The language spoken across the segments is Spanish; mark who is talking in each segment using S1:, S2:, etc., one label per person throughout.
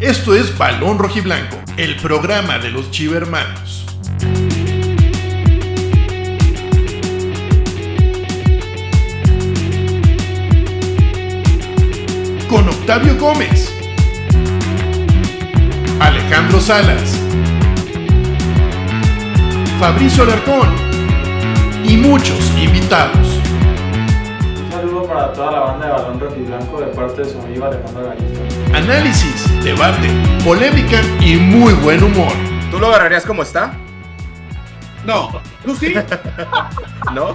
S1: Esto es Balón Rojiblanco, el programa de los Chivermanos. Con Octavio Gómez, Alejandro Salas, Fabricio Alarcón y muchos invitados.
S2: Para toda la banda de Balón Rojiblanco de parte de su amigo Alejandro Galista.
S1: Análisis, debate, polémica y muy buen humor.
S3: ¿Tú lo agarrarías como está?
S4: No, tú sí.
S3: ¿No?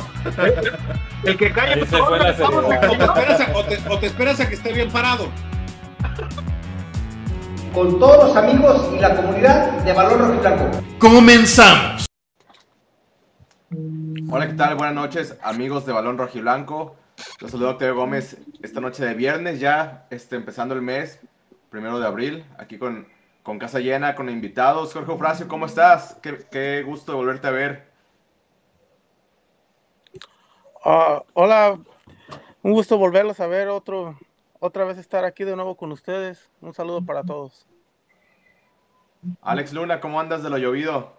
S4: El que cae
S2: se fue la
S4: o te, esperas a, o te- o te esperas a que esté bien parado.
S5: con todos los amigos y la comunidad de Balón Rojiblanco.
S1: Comenzamos.
S3: Hola, ¿qué tal? Buenas noches, amigos de Balón Rojiblanco. Los saludo Octavio Gómez esta noche de viernes, ya este, empezando el mes, primero de abril, aquí con, con casa llena, con invitados. Jorge Ofracio, ¿cómo estás? Qué, qué gusto volverte a ver.
S6: Ah, hola, un gusto volverlos a ver otro, otra vez estar aquí de nuevo con ustedes. Un saludo para todos.
S3: Alex Luna, ¿cómo andas de lo llovido?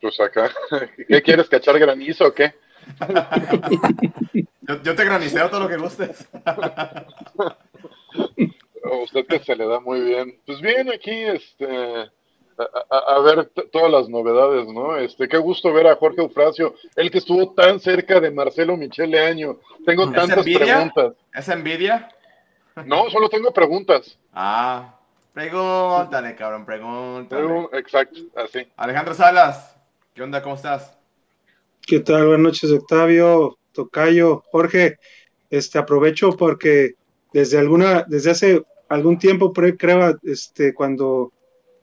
S7: Pues acá, ¿qué quieres, cachar granizo o qué?
S3: Yo, yo te graniceo todo lo que gustes.
S7: A usted que se le da muy bien. Pues bien, aquí, este, a, a- a ver todas las novedades, ¿no? Este, qué gusto ver a Jorge Eufrasio, el que estuvo tan cerca de Marcelo Michele Año. Tengo
S3: ¿Es
S7: tantas
S3: envidia?
S7: preguntas.
S3: ¿Es envidia?
S7: No, solo tengo preguntas.
S3: Ah, pregúntale, cabrón, pregúntale.
S7: Exacto, así.
S3: Alejandro Salas, ¿qué onda? ¿Cómo estás?
S8: ¿Qué tal? Buenas noches, Octavio, Tocayo, Jorge. Este aprovecho porque desde alguna, desde hace algún tiempo, creo, este, cuando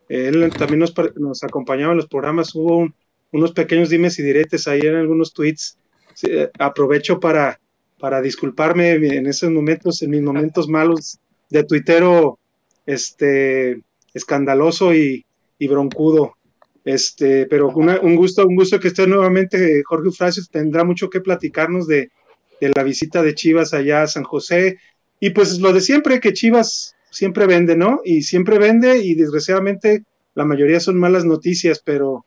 S8: él también nos, nos acompañaba en los programas, hubo un- unos pequeños dimes y diretes ahí en algunos tweets. Eh, aprovecho para, para disculparme en esos momentos, en mis momentos malos de tuitero, este, escandaloso y, y broncudo. Este, pero una- un gusto, un gusto que esté nuevamente Jorge Eufrasio, tendrá mucho que platicarnos de, de la visita de Chivas allá a San José. Y pues lo de siempre, que Chivas siempre vende, ¿no? Y siempre vende, y desgraciadamente la mayoría son malas noticias, pero,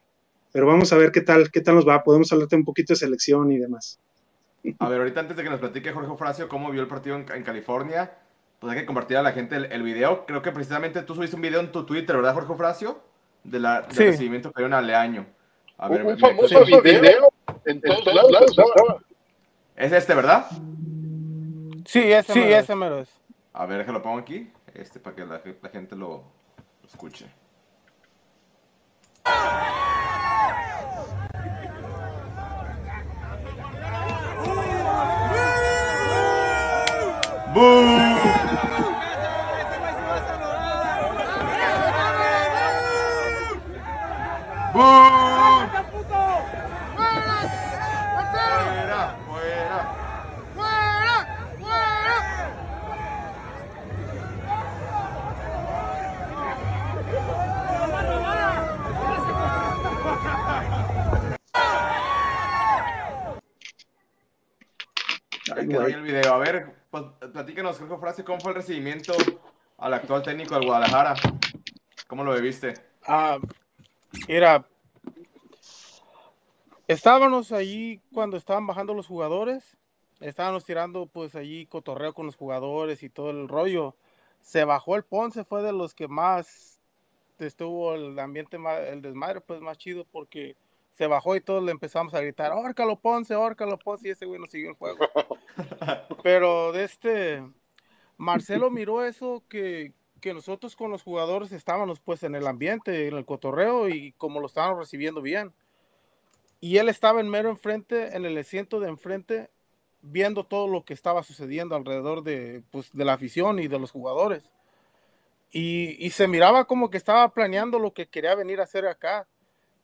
S8: pero vamos a ver qué tal, qué tal nos va. Podemos hablarte un poquito de selección y demás.
S3: A ver, ahorita antes de que nos platique Jorge Ofracio cómo vio el partido en, en California, pues hay que compartir a la gente el, el video. Creo que precisamente tú subiste un video en tu Twitter, ¿verdad, Jorge Ofracio? De la, del
S6: Sí.
S3: recibimiento que dieron a Leaño. A ver,
S7: Un, famoso
S3: me-
S7: video en todos lados.
S3: es este, ¿verdad?
S6: Sí, ese, sí, ese mero es.
S3: A ver, déjalo pongo aquí, este, para que la, la gente lo, lo escuche. ¡Fuera! ¡Fuera! Ahí quedó ahí el video. A ver, pues platícanos, Jorge Frase, ¿cómo fue el recibimiento al actual técnico del Guadalajara? ¿Cómo lo viviste?
S6: Ah, mira, estábamos allí cuando estaban bajando los jugadores, estábamos tirando pues allí cotorreo con los jugadores y todo el rollo. Se bajó el Ponce, fue de los que más estuvo el ambiente, más, el desmadre pues más chido porque se bajó y todos le empezamos a gritar, órcalo Ponce, órcalo Ponce y ese güey nos siguió el juego. Pero de este, Marcelo miró eso que, que nosotros con los jugadores estábamos pues en el ambiente, en el cotorreo y como lo estábamos recibiendo bien. Y él estaba en mero enfrente, en el asiento de enfrente, viendo todo lo que estaba sucediendo alrededor de, pues, de la afición y de los jugadores. Y, se miraba como que estaba planeando lo que quería venir a hacer acá.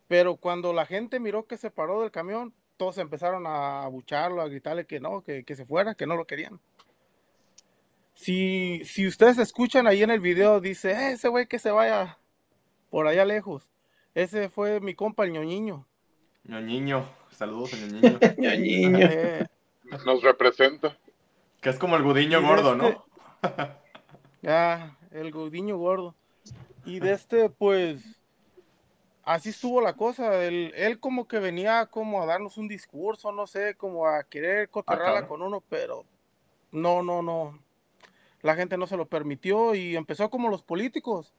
S6: Pero cuando la gente miró que se paró del camión, todos empezaron a abucharlo, a gritarle que no, que, que se fuera, que no lo querían. Si, si ustedes escuchan ahí en el video, dice, "Eh, ese güey que se vaya por allá lejos. Ese fue mi compa, el ñoñiño.
S3: Ñoñiño, saludos a Ñoñiño.
S6: Eh,
S7: Nos representa.
S3: que es como el gudiño gordo,
S6: este-
S3: ¿no?
S6: ah, el godiño gordo. Y de este, pues, así estuvo la cosa. Él, él como que venía como a darnos un discurso, no sé, como a querer cotorrearla
S3: cabrón.
S6: con uno, pero no, no, no. La gente no se lo permitió y empezó como los políticos,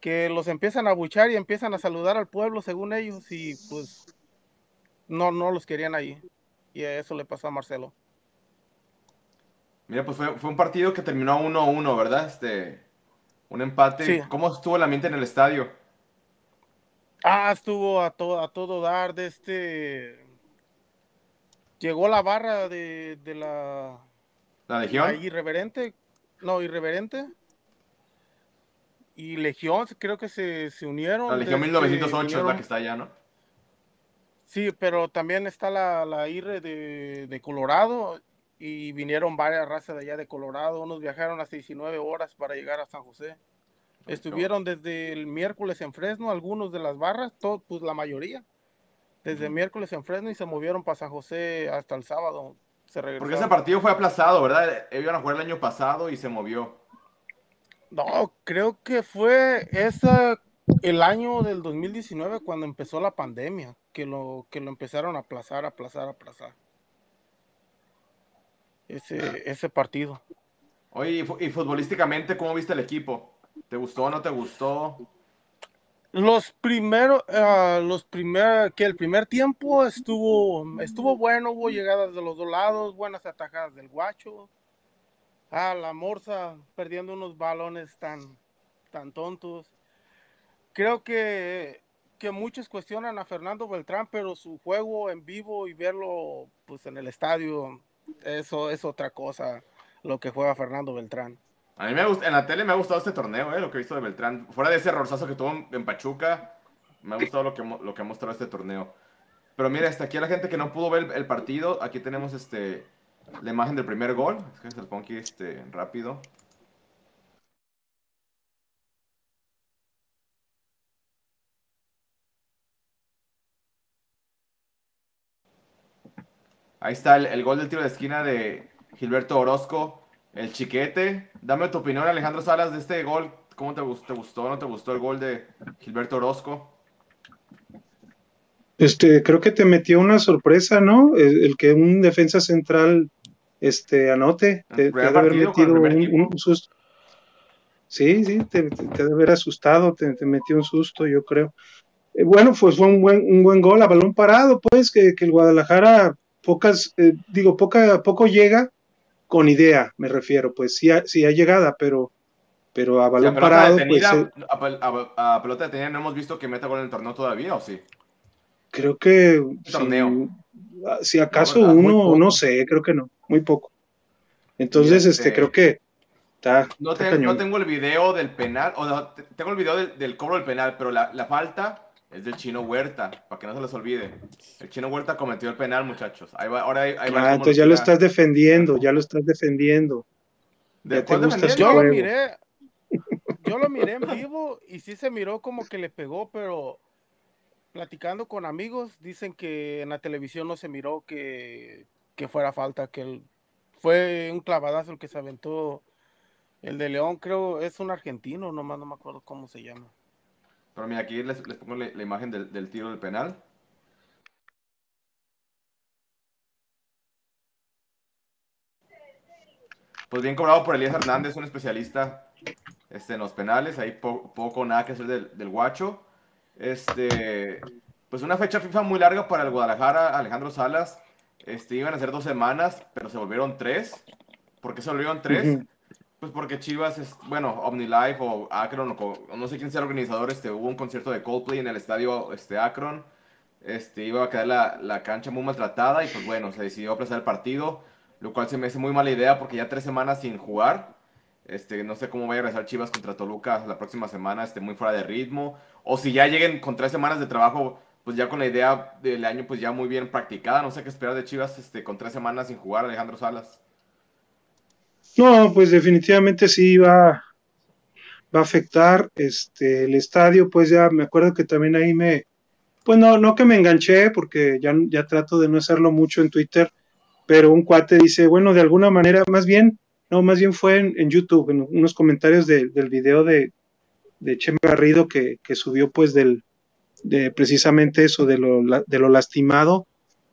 S6: que los empiezan a buchar y empiezan a saludar al pueblo según ellos y pues no, no los querían ahí. Y eso le pasó a Marcelo.
S3: Mira, pues fue, fue un partido que terminó 1-1, ¿verdad? Este, un empate.
S6: Sí.
S3: ¿Cómo estuvo el ambiente en el estadio?
S6: Ah, estuvo a, to- a todo dar de este... Llegó la barra de, de la,
S3: ¿La Legión?
S6: irreverente, no, irreverente. Y Legión, creo que se, se unieron.
S3: La Legión
S6: de
S3: 1908 es la que está allá, ¿no?
S6: Sí, pero también está la, la IRE de, de Colorado y vinieron varias razas de allá de Colorado. Unos viajaron hasta 19 horas para llegar a San José. Estuvieron desde el miércoles en Fresno, algunos de las barras, todo, pues la mayoría. Desde el miércoles en Fresno y se movieron para San José hasta el sábado. Se
S3: Porque ese partido fue aplazado, ¿verdad? Iban a jugar el año pasado y se movió.
S6: No, creo que fue esa el año del 2019 cuando empezó la pandemia, que lo, que lo empezaron a aplazar, aplazar, aplazar. Ese, ese partido.
S3: Oye, y futbolísticamente, ¿cómo viste el equipo? ¿Te gustó o no te gustó?
S6: Los primeros, ah, los primer, que el primer tiempo estuvo, estuvo bueno, hubo llegadas de los dos lados, buenas atajadas del guacho. Ah, la Morsa perdiendo unos balones tan, tan tontos. Creo que, que muchos cuestionan a Fernando Beltrán, pero su juego en vivo y verlo pues en el estadio, eso es otra cosa, lo que juega Fernando Beltrán.
S3: A mí me gust- en la tele me ha gustado este torneo, ¿eh? Lo que he visto de Beltrán. Fuera de ese errorzazo que tuvo en, Pachuca, me ha gustado lo que, lo que ha mostrado este torneo. Pero mira, hasta aquí a la gente que no pudo ver el, el partido, aquí tenemos este la imagen del primer gol. Es que se lo pongo aquí este, rápido. Ahí está el, el gol del tiro de esquina de Gilberto Orozco, el chiquete. Dame tu opinión, Alejandro Salas, de este gol. ¿Cómo te, gustó, te gustó o no te gustó el gol de Gilberto Orozco?
S8: Este, creo que te metió una sorpresa, ¿no? El, el que un defensa central este, anote, te, ha de haber metido un, susto. Sí, sí, te, te, te ha de haber asustado, te, te metió un susto, yo creo. Eh, bueno, pues fue un buen, un buen gol a balón parado, pues, que, que el Guadalajara pocas, eh, digo, poca, poco llega con idea, me refiero, pues sí, ha- sí hay llegada, pero, pero a
S3: Si a
S8: balón parado, pues
S3: detenida,
S8: eh,
S3: a, a- a pelota detenida no hemos visto que meta gol en el torneo todavía, ¿o sí?
S8: creo que si,
S3: torneo.
S8: si acaso
S3: ¿verdad? Muy
S8: uno, no sé, creo que no, muy poco. Entonces, este,
S3: este-
S8: creo que está,
S3: No,
S8: está
S3: te- no tengo el video del penal, o no, te- tengo el video del, del cobro del penal, pero la, la falta es del chino Huerta, para que no se les olvide. El chino Huerta cometió el penal, muchachos. Ahí va, ahora ahí, ahí va
S8: Ah, entonces ya lo estás defendiendo, ya lo estás defendiendo.
S3: ¿De
S8: ya te gusta
S6: Yo lo miré, yo lo miré en vivo y sí se miró como que le pegó, pero platicando con amigos dicen que en la televisión no se miró que, que fuera falta, que el- fue un clavadazo el que se aventó el de León, creo es un argentino, nomás no me acuerdo cómo se llama.
S3: Pero mira, aquí les, les pongo la, imagen del, del tiro del penal. Pues bien cobrado por Elías Hernández, un especialista este, en los penales. Ahí po- poco nada que hacer del, del guacho. Este, pues una fecha FIFA muy larga para el Guadalajara, Alejandro Salas. Este, iban a ser dos semanas, pero se volvieron tres. ¿Por qué se volvieron tres? Pues porque Chivas, es, bueno, OmniLife o Akron, o, no sé quién sea el organizador, este, hubo un concierto de Coldplay en el estadio este, Akron. Este, iba a quedar la, la cancha muy maltratada y pues bueno, se decidió aplazar el partido, lo cual se me hace muy mala idea porque ya tres semanas sin jugar. Este, no sé cómo vaya a regresar Chivas contra Toluca la próxima semana, este, muy fuera de ritmo. O si ya lleguen con tres semanas de trabajo, pues ya con la idea del año pues ya muy bien practicada. No sé qué esperar de Chivas este, con tres semanas sin jugar, Alejandro Salas.
S8: No, pues definitivamente sí va, va a afectar este el estadio, pues ya me acuerdo que también ahí me, pues no, no que me enganché, porque ya, ya trato de no hacerlo mucho en Twitter, pero un cuate dice, bueno, de alguna manera, más bien, no, más bien fue en, YouTube, en unos comentarios de- del video de, de Chema Garrido que, que subió pues del, de precisamente eso, de lo, de lo lastimado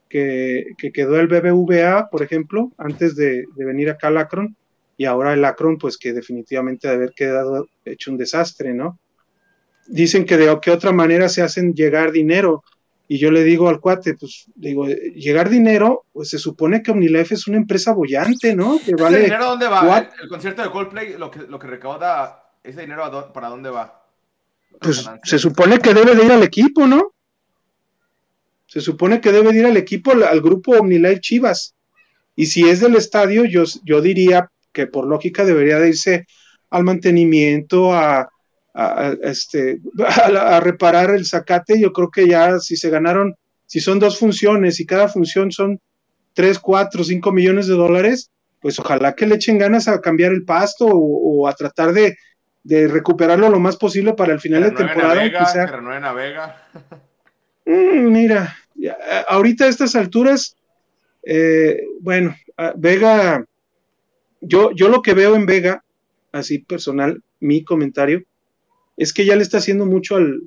S8: que, que quedó el BBVA, por ejemplo, antes de, de venir acá al Akron, y ahora el Akron, pues que definitivamente de haber quedado hecho un desastre, ¿no? Dicen que de qué otra manera se hacen llegar dinero, y yo le digo al cuate, pues digo, llegar dinero, pues se supone que Omnilife es una empresa bollante, ¿no? Que
S3: ¿Ese
S8: vale,
S3: dinero dónde va? El, el concierto de Coldplay, lo que, lo que recauda, ese dinero para dónde va?
S8: pues se supone que debe de ir al equipo, ¿no? Se supone que debe de ir al equipo, al, al grupo OmniLife Chivas. Y si es del estadio, yo, yo diría que por lógica debería de irse al mantenimiento, a, a- a, este, a, reparar el zacate. Yo creo que ya si se ganaron, si son dos funciones y cada función son 3, 4, 5 millones de dólares, pues ojalá que le echen ganas a cambiar el pasto o, o a tratar de, de recuperarlo lo más posible para el
S3: Que
S8: final de temporada.
S3: Vega,
S8: sea-
S3: que Vega.
S8: Mm, mira, eh, ahorita a estas alturas, eh, bueno, a Vega, yo, yo lo que veo en Vega, así personal, mi comentario, es que ya le está haciendo mucho al,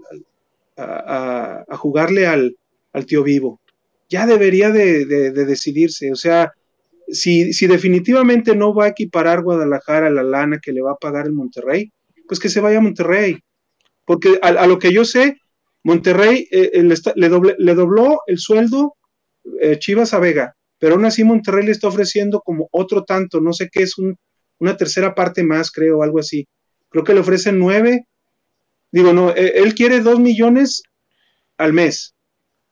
S8: a, a- a jugarle al, tío vivo. Ya debería de, de- de decidirse, o sea, si, si definitivamente no va a equiparar Guadalajara la lana que le va a pagar el Monterrey, pues que se vaya a Monterrey. Porque a, a lo que yo sé, Monterrey eh, eh, le doble- le dobló el sueldo eh, Chivas a Vega, pero aún así Monterrey le está ofreciendo como otro tanto, no sé qué es un- una tercera parte más, creo, algo así. Creo que le ofrecen nueve. Digo, no, eh, él quiere dos millones al mes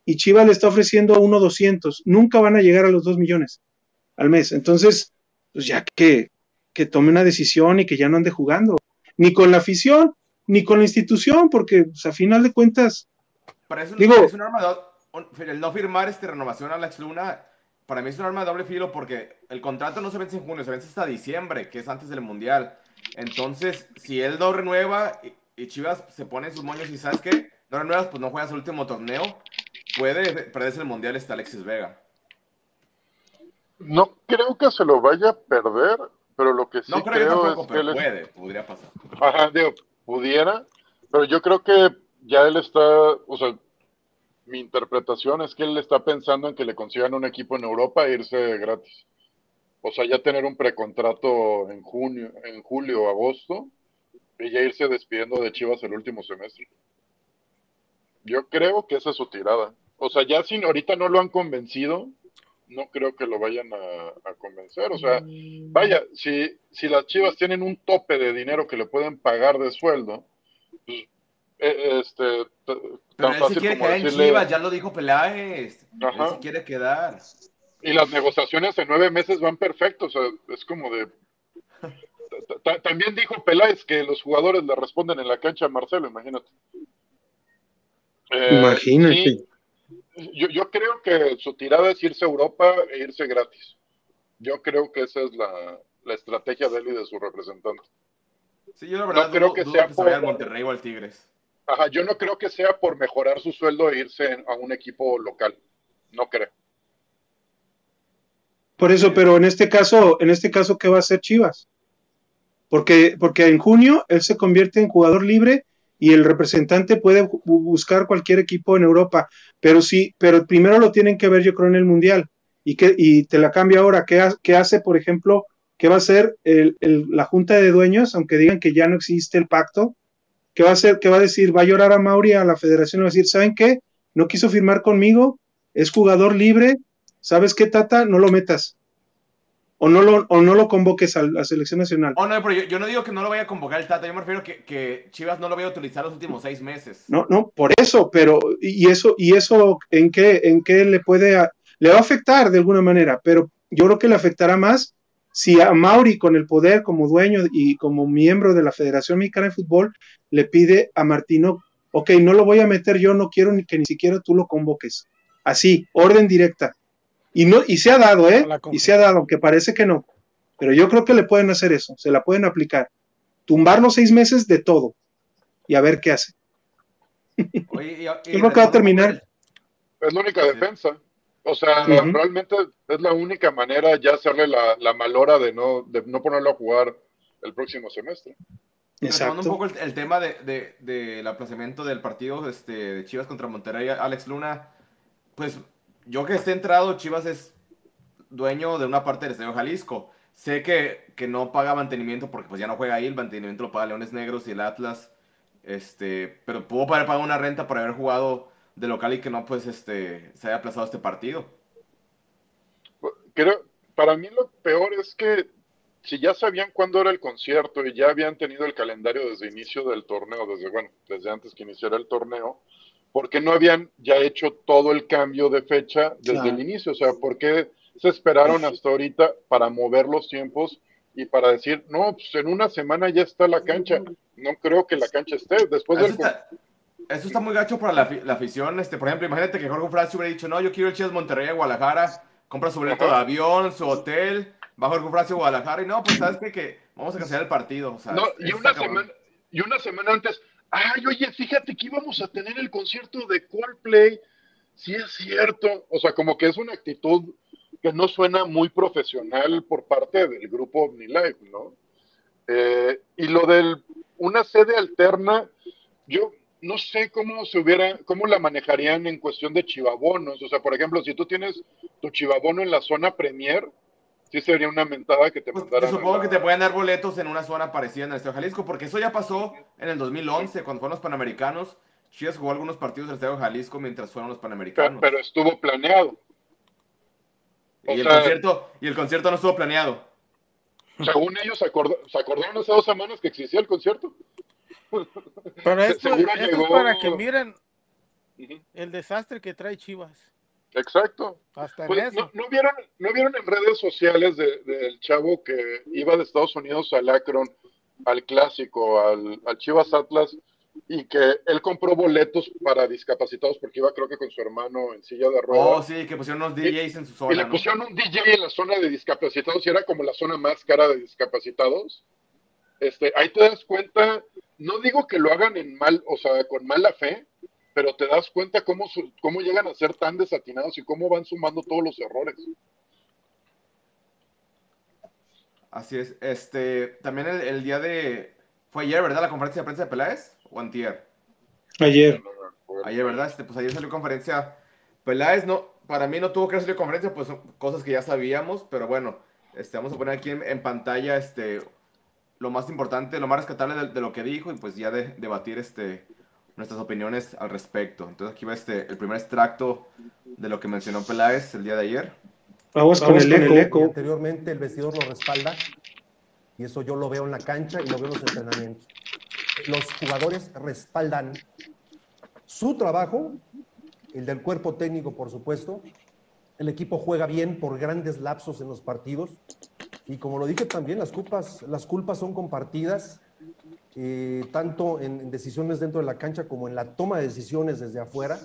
S8: y Chivas le está ofreciendo uno doscientos. Nunca van a llegar a los dos millones al mes. Entonces, pues ya que, que tome una decisión y que ya no ande jugando, ni con la afición, ni con la institución, porque pues, a final de cuentas,
S3: Para eso
S8: Digo-
S3: es un arma de el no firmar este renovación a Alex Luna, para mí es un arma de doble filo porque el contrato no se vence en junio, se vence hasta diciembre, que es antes del Mundial. Entonces, si él no renueva y, y Chivas se pone en sus moños y sabes qué, no renuevas, pues no juegas el último torneo, puede perderse el Mundial este Alexis Vega.
S7: No creo que se lo vaya a perder, pero lo que sí
S3: No creo tampoco,
S7: es que es-
S3: puede, podría pasar.
S7: Ajá, digo, pudiera, pero yo creo que ya él está, o sea, mi interpretación es que él está pensando en que le consigan un equipo en Europa e irse gratis. O sea, ya tener un precontrato en junio, en julio agosto y ya irse despidiendo de Chivas el último semestre. Yo creo que esa es su tirada. O sea, ya si ahorita no lo han convencido, no creo que lo vayan a, convencer. O sea, vaya, si, si las Chivas tienen un tope de dinero que le pueden pagar de sueldo, pues, este, t-
S3: Pero
S7: tan
S3: él se
S7: fácil
S3: quiere
S7: como
S3: quedar en Chivas, ya lo dijo Peláez.
S7: Ajá.
S3: Él se quiere quedar.
S7: y las negociaciones en nueve meses van perfectos, o sea, es como de... Ta- ta- También dijo Peláez que los jugadores le responden en la cancha a Marcelo, imagínate. Eh,
S8: imagínate.
S7: yo, yo creo que su tirada es irse a Europa e irse gratis. Yo creo que esa es la, la estrategia de él y de su representante.
S3: Sí, yo la verdad
S7: No creo
S3: dudo-
S7: que
S3: dudo
S7: sea
S3: que se vaya al
S7: por-
S3: Monterrey o al Tigres.
S7: Ajá, yo no creo que sea por mejorar su sueldo e irse a un equipo local. No creo.
S8: Por eso, pero en este caso, en este caso, ¿qué va a hacer Chivas? Porque, porque en junio él se convierte en jugador libre y el representante puede bu- buscar cualquier equipo en Europa, pero sí, pero primero lo tienen que ver, yo creo, en el Mundial. Y, que, y te la cambio ahora, ¿qué, ha- qué hace, por ejemplo, qué va a hacer el- la Junta de Dueños, aunque digan que ya no existe el pacto? ¿Qué va a hacer? ¿Qué va a decir? ¿Va a llorar a Mauri a la federación y va a decir, ¿saben qué? No quiso firmar conmigo, es jugador libre, ¿sabes qué, Tata? No lo metas. O no lo, o no lo convoques a la selección nacional.
S3: Oh, no, pero yo, yo no digo que no lo vaya a convocar el Tata, yo me refiero que, que Chivas no lo vaya a utilizar los últimos seis meses.
S8: No, no, por eso, pero, y eso, y eso, ¿en qué, en qué le puede, a- le va a afectar de alguna manera, pero yo creo que le afectará más si a Mauri, con el poder como dueño y como miembro de la Federación Mexicana de Fútbol, le pide a Martino, ok, no lo voy a meter yo, no quiero ni que ni siquiera tú lo convoques. Así, orden directa. Y no, y se ha dado, ¿eh? Y se ha dado, aunque parece que no. Pero yo creo que le pueden hacer eso, se la pueden aplicar. Tumbar los seis meses de todo y a ver qué hace.
S3: Oye, y- y
S8: Yo creo que va a terminar.
S7: Es la única defensa. O sea,
S8: Ujú.
S7: realmente es la única manera ya hacerle la, la malora de no, de no ponerlo a jugar el próximo semestre.
S3: Retomando un poco el, el tema de, de- del aplazamiento del partido este, de Chivas contra Monterrey, Alex Luna, pues yo que esté entrado, Chivas es dueñño de una parte del Estadio Jalisco. Sé que, que no paga mantenimiento porque pues ya no juega ahí, el mantenimiento lo paga Leones Negros y el Atlas, este, pero pudo haber pagado una renta por haber jugado de local y que no pues este, se haya aplazado este partido.
S7: Creo, para mí lo peor es que si ya sabían cuándo era el concierto y ya habían tenido el calendario desde inicio del torneo, desde bueno, desde antes que iniciara el torneo, ¿por qué no habían ya hecho todo el cambio de fecha desde
S8: Claro.
S7: el inicio? O sea, ¿por qué se esperaron hasta ahorita para mover los tiempos y para decir, no, pues en una semana ya está la cancha? No creo que la cancha esté. Después
S3: Eso
S7: del
S3: está, eso está muy gacho para la, la afición. Este, por ejemplo, imagínate que Jorge Francia hubiera dicho, no, yo quiero el Chivas Monterrey a Guadalajara, compra su boleto de avión, su hotel, va Jorge Francia a Guadalajara y no, pues sabes qué? que vamos a cancelar el partido. O sea,
S7: No, y una semana, y una semana antes, ay, oye, fíjate que íbamos a tener el concierto de Coldplay. Sí es cierto. O sea, como que es una actitud que no suena muy profesional por parte del grupo OmniLife, ¿no? Eh, y lo de una sede alterna, yo no sé cómo se hubiera, cómo la manejarían en cuestión de chivabonos. O sea, por ejemplo, si tú tienes tu chivabono en la zona Premier, sí sería una mentada que te
S3: Pues,
S7: mandaran.
S3: yo
S7: a
S3: supongo que te pueden dar boletos en una zona parecida en el Estadio Jalisco, porque eso ya pasó en el 2011, cuando fueron los Panamericanos. Chivas jugó algunos partidos del Estadio Jalisco mientras fueron los Panamericanos.
S7: pero estuvo planeado. o
S3: y, el
S7: sea-
S3: concierto, y el concierto no estuvo planeado.
S7: Según ellos, se, acordó- se acordaron hace dos semanas que existía el concierto.
S6: Pero esto, esto es para que miren el desastre que trae Chivas.
S7: Exacto.
S6: Hasta en
S7: Pues,
S6: eso.
S7: ¿no, no vieron, ¿No vieron en redes sociales de- del chavo que iba de Estados Unidos al Akron, al clásico, al, al Chivas Atlas, y que él compró boletos para discapacitados porque iba creo que con su hermano en silla de
S3: Oh,
S7: ruedas?
S3: sí, que pusieron unos DJs en su
S7: y
S3: zona.
S7: le
S3: ¿no?
S7: pusieron un DJ en la zona de discapacitados y era como la zona más cara de discapacitados. Este, ahí te das cuenta, no digo que lo hagan en mal, o sea, con mala fe, pero te das cuenta cómo, su- cómo llegan a ser tan desatinados y cómo van sumando todos los errores.
S3: Así es. Este, también el, el día de... Fue ayer, ¿verdad? La conferencia de prensa de Peláez. ¿O antier?
S8: Ayer.
S3: Ayer, ¿verdad? Este, pues ayer salió conferencia. Peláez no, para mí no tuvo que salir conferencia, pues son cosas que ya sabíamos, pero bueno, este, vamos a poner aquí en, en pantalla este, lo más importante, lo más rescatable de, de lo que dijo y pues ya de, debatir este, nuestras opiniones al respecto. Entonces aquí va este, el primer extracto de lo que mencionó Peláez el día de ayer.
S8: Vamos con el
S9: Y
S8: eco.
S9: anteriormente el vestidor lo respalda y eso yo lo veo en la cancha y lo veo en los entrenamientos. Los jugadores respaldan su trabajo, el del cuerpo técnico, por supuesto. El equipo juega bien por grandes lapsos en los partidos y como lo dije también, las culpas, las culpas son compartidas eh, tanto en, en decisiones dentro de la cancha como en la toma de decisiones desde afuera.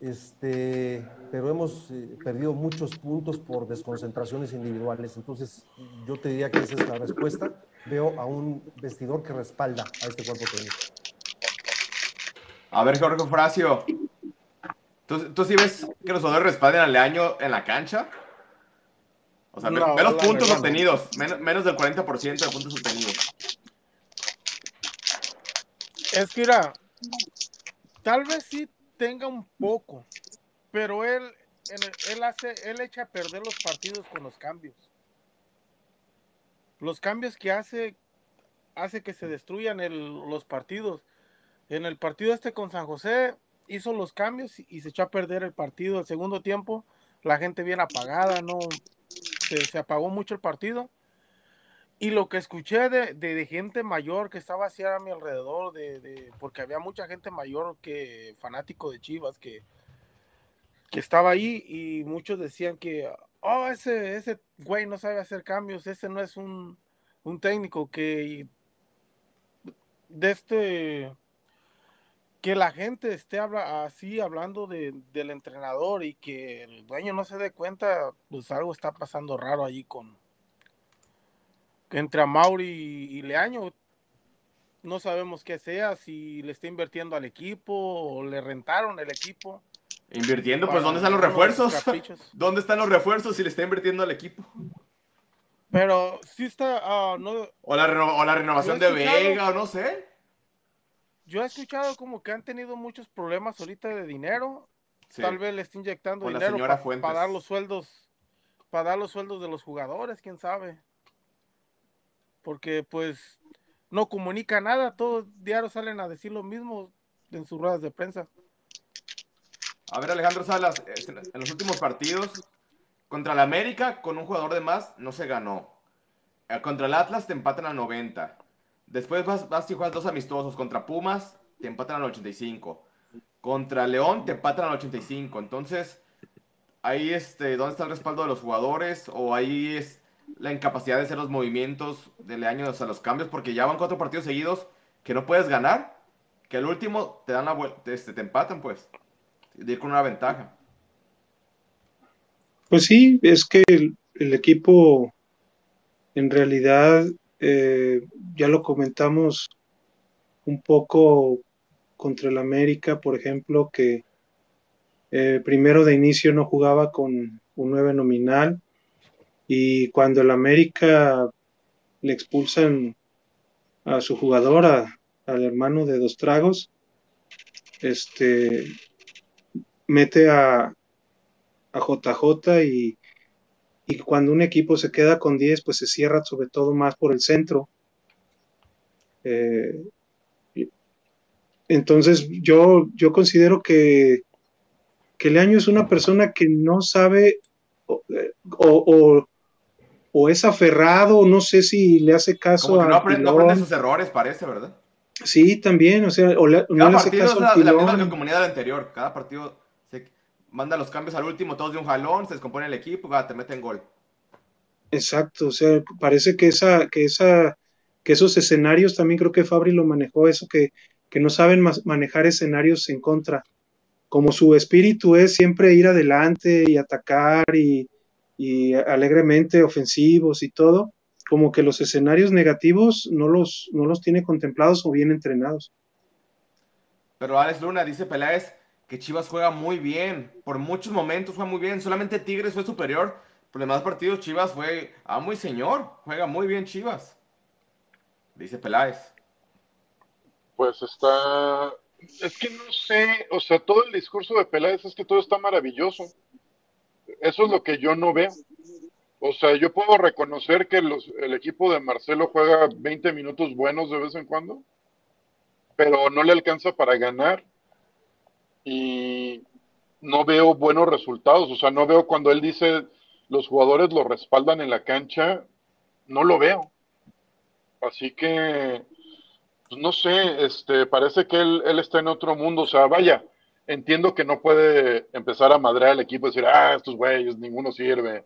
S9: Este, pero hemos eh, perdido muchos puntos por desconcentraciones individuales. Entonces, yo te diría que esa es la respuesta. Veo a un vestidor que respalda a este cuerpo técnico.
S3: A ver, Jorge Fracio. ¿Tú, ¿Tú sí ves que los jugadores respalden al Leaño en la cancha? O sea, ve-
S6: No,
S3: ve los
S6: la
S3: puntos obtenidos, men- menos del 40% de puntos obtenidos.
S6: Es que mira, tal vez sí tenga un poco, pero él, él hace, él echa a perder los partidos con los cambios. Los cambios que hace, hace que se destruyan los partidos. En el partido este con San José hizo los cambios y, y se echó a perder el partido. El segundo tiempo, la gente bien apagada, no se, se apagó mucho el partido. Y lo que escuché de, de- gente mayor que estaba así a mi alrededor, de, de- porque había mucha gente mayor que fanático de Chivas que, que estaba ahí y muchos decían que, oh, ese, ese güey no sabe hacer cambios, ese no es un, un técnico que de este que la gente esté habla, así hablando de, del entrenador y que el dueño no se dé cuenta, pues algo está pasando raro allí con, entre Mauri y, Leaño. No sabemos qué sea, si le está invirtiendo al equipo o le rentaron el equipo.
S3: Invirtiendo, pues
S6: Para
S3: ¿dónde están los refuerzos? ¿Dónde están los refuerzos si le está invirtiendo al equipo?
S6: Pero sí está, ah, no,
S3: O la, reno- o la renovación de Vega, o no sé.
S6: yo he escuchado como que han tenido muchos problemas ahorita de dinero.
S3: Sí.
S6: Tal vez le está inyectando dinero para
S3: Fuentes.
S6: dar los sueldos, para dar los sueldos de los jugadores, quién sabe. Porque pues no comunica nada, todos diarios salen a decir lo mismo en sus ruedas de prensa.
S3: A ver, Alejandro Salas, este, en los últimos partidos, contra el América, con un jugador de más, no se ganó. Eh, Contra el Atlas te empatan a 90. Después vas, vas y juegas dos amistosos. Contra Pumas te empatan al 85. Contra León te empatan al 85. Entonces, ahí, este, ¿dónde está el respaldo de los jugadores? O ahí es la incapacidad de hacer los movimientos de años a los cambios, porque ya van cuatro partidos seguidos que no puedes ganar. Que al último te dan la vuelta, este, te empatan, pues. De ir con una ventaja.
S8: Pues sí, es que el, el equipo en realidad, eh, ya lo comentamos un poco contra el América, por ejemplo, que eh, primero de inicio no jugaba con un 9 nominal y cuando el América le expulsan a su jugador, a- al hermano de dos tragos, este mete a, a JJ y, y cuando un equipo se queda con 10, pues se cierra sobre todo más por el centro. Eh, entonces yo, yo considero que, que Leaño es una persona que no sabe o, o- o es aferrado, no sé si le hace caso
S3: Como que no
S8: a
S3: aprende, no aprende sus errores, parece, ¿verdad?
S8: Sí, también, o sea, o le- no
S3: Cada
S8: le hace caso
S3: la,
S8: al
S3: la misma comunidad del anterior. Cada partido se manda los cambios al último, todos de un jalón, se descompone el equipo, va, te meten gol.
S8: Exacto, o sea, parece que esa, que esa, que esos escenarios también creo que Fabri lo manejó, eso que, que no saben manejar escenarios en contra. Como su espíritu es siempre ir adelante y atacar y, y alegremente ofensivos y todo, como que los escenarios negativos no los, no los tiene contemplados o bien entrenados.
S3: Pero Alex Luna dice Peláez que Chivas juega muy bien. Por muchos momentos juega muy bien. Solamente Tigres fue superior. Por los demás partidos Chivas fue, ah, muy señor. Juega muy bien Chivas. Dice Peláez.
S7: Pues está. Es que no sé, o sea, todo el discurso de Peláez es que todo está maravilloso. Eso es lo que yo no veo. O sea, yo puedo reconocer que los, el equipo de Marcelo juega 20 minutos buenos de vez en cuando, pero no le alcanza para ganar. Y no veo buenos resultados. O sea, no veo cuando él dice los jugadores lo respaldan en la cancha, no lo veo. Así que, pues no sé, este, parece que él, él está en otro mundo. O sea, vaya, entiendo que no puede empezar a madrear al equipo y decir, ah, estos güeyes, ninguno sirve.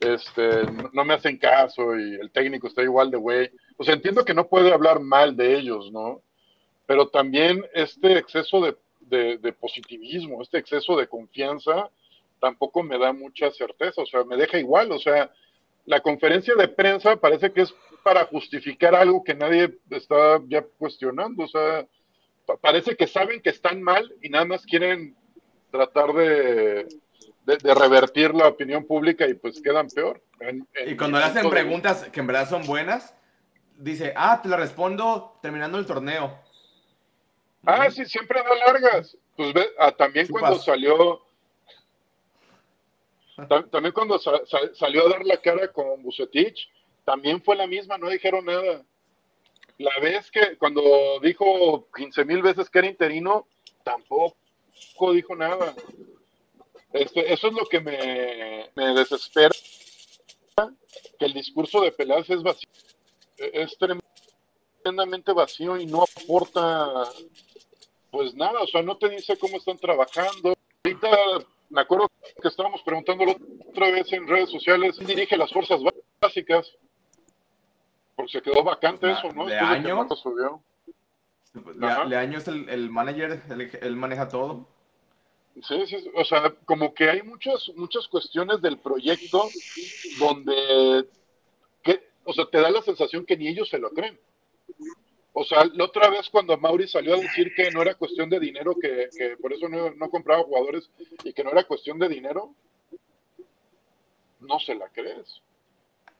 S7: Este, no, me hacen caso y el técnico está igual de güey. O sea, entiendo que no puede hablar mal de ellos, ¿no? Pero también este exceso de, de, de positivismo, este exceso de confianza, tampoco me da mucha certeza. O sea, me deja igual. O sea, la conferencia de prensa parece que es para justificar algo que nadie está ya cuestionando. O sea, parece que saben que están mal y nada más quieren tratar de, de, de revertir la opinión pública y pues quedan peor. En- en
S3: Y cuando le hacen preguntas que en verdad son buenas, dice, ah, te la respondo terminando el torneo.
S7: Ah, sí, siempre da largas. Pues ve, ah, también cuando salió, ta- también cuando sa- sa- salió a dar la cara con Bucetich, también fue la misma, no dijeron nada. La vez que cuando dijo 15 mil veces que era interino, tampoco dijo nada. Este, eso es lo que me, me desespera, que el discurso de Peláez es vacío, es tremendamente vacío y no aporta pues nada, o sea, no te dice cómo están trabajando. Ahorita me acuerdo que estábamos preguntando otra vez en redes sociales, ¿quién dirige las fuerzas básicas? Porque se quedó vacante eso, ¿no? De. Marco subió.
S3: Le. Leaño es el, el manager, él, él maneja todo.
S7: Sí, sí, o sea, como que hay muchas, muchas cuestiones del proyecto donde, que, o sea, te da la sensación que ni ellos se lo creen. O sea, la otra vez cuando Mauri salió a decir que no era cuestión de dinero, que, que por eso no, no compraba jugadores y que no era cuestión de dinero, no se la crees.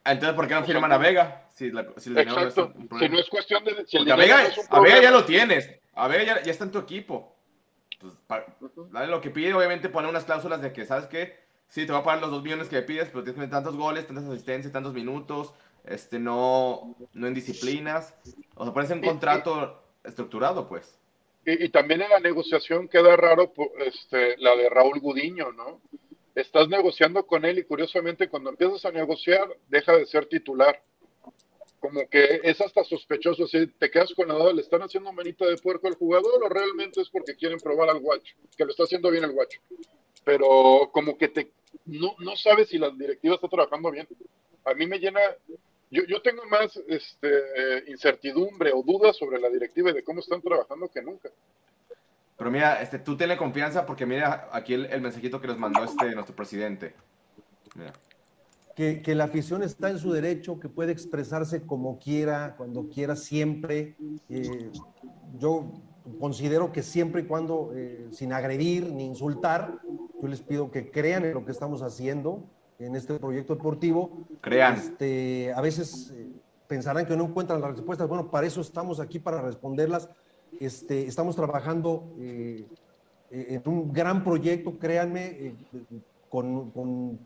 S3: Entonces, ¿por qué no firman a Vega? Si, la- si el dinero no es un
S7: Si no es cuestión de. Si el
S3: a Vega,
S7: no es un
S3: a Vega ya lo tienes. A Vega ya, ya está en tu equipo. Pues, dale lo que pide, obviamente pone unas cláusulas de que, ¿sabes qué? Sí, te va a pagar los dos millones que pides, pero tienes que tantos goles, tantas asistencias, tantos minutos, este, no, no en disciplinas. O sea, pones un contrato estructurado, pues.
S7: Y, y también en la negociación queda raro po- este, la de Raúl Gudiño, ¿no? Estás negociando con él y curiosamente cuando empiezas a negociar deja de ser titular. Como que es hasta sospechoso, si te quedas con la duda, ¿le están haciendo manita de puerco al jugador o realmente es porque quieren probar al guacho? Que lo está haciendo bien el guacho. Pero como que te no, no sabes si la directiva está trabajando bien. A mí me llena, yo, yo tengo más este, incertidumbre o dudas sobre la directiva y de cómo están trabajando que nunca.
S3: Pero mira, este, tú tenle confianza porque mira aquí el, el mensajito que nos mandó este, nuestro presidente. Mira.
S9: que, que la afición está en su derecho, que puede expresarse como quiera, cuando quiera, siempre. Eh, yo considero que siempre y cuando, eh, sin agredir ni insultar, yo les pido que crean en lo que estamos haciendo en este proyecto deportivo.
S3: Crean.
S9: Este, a veces eh, pensarán que no encuentran las respuestas. Bueno, para eso estamos aquí, para responderlas. Este, estamos trabajando eh, en un gran proyecto, créanme, eh, con, con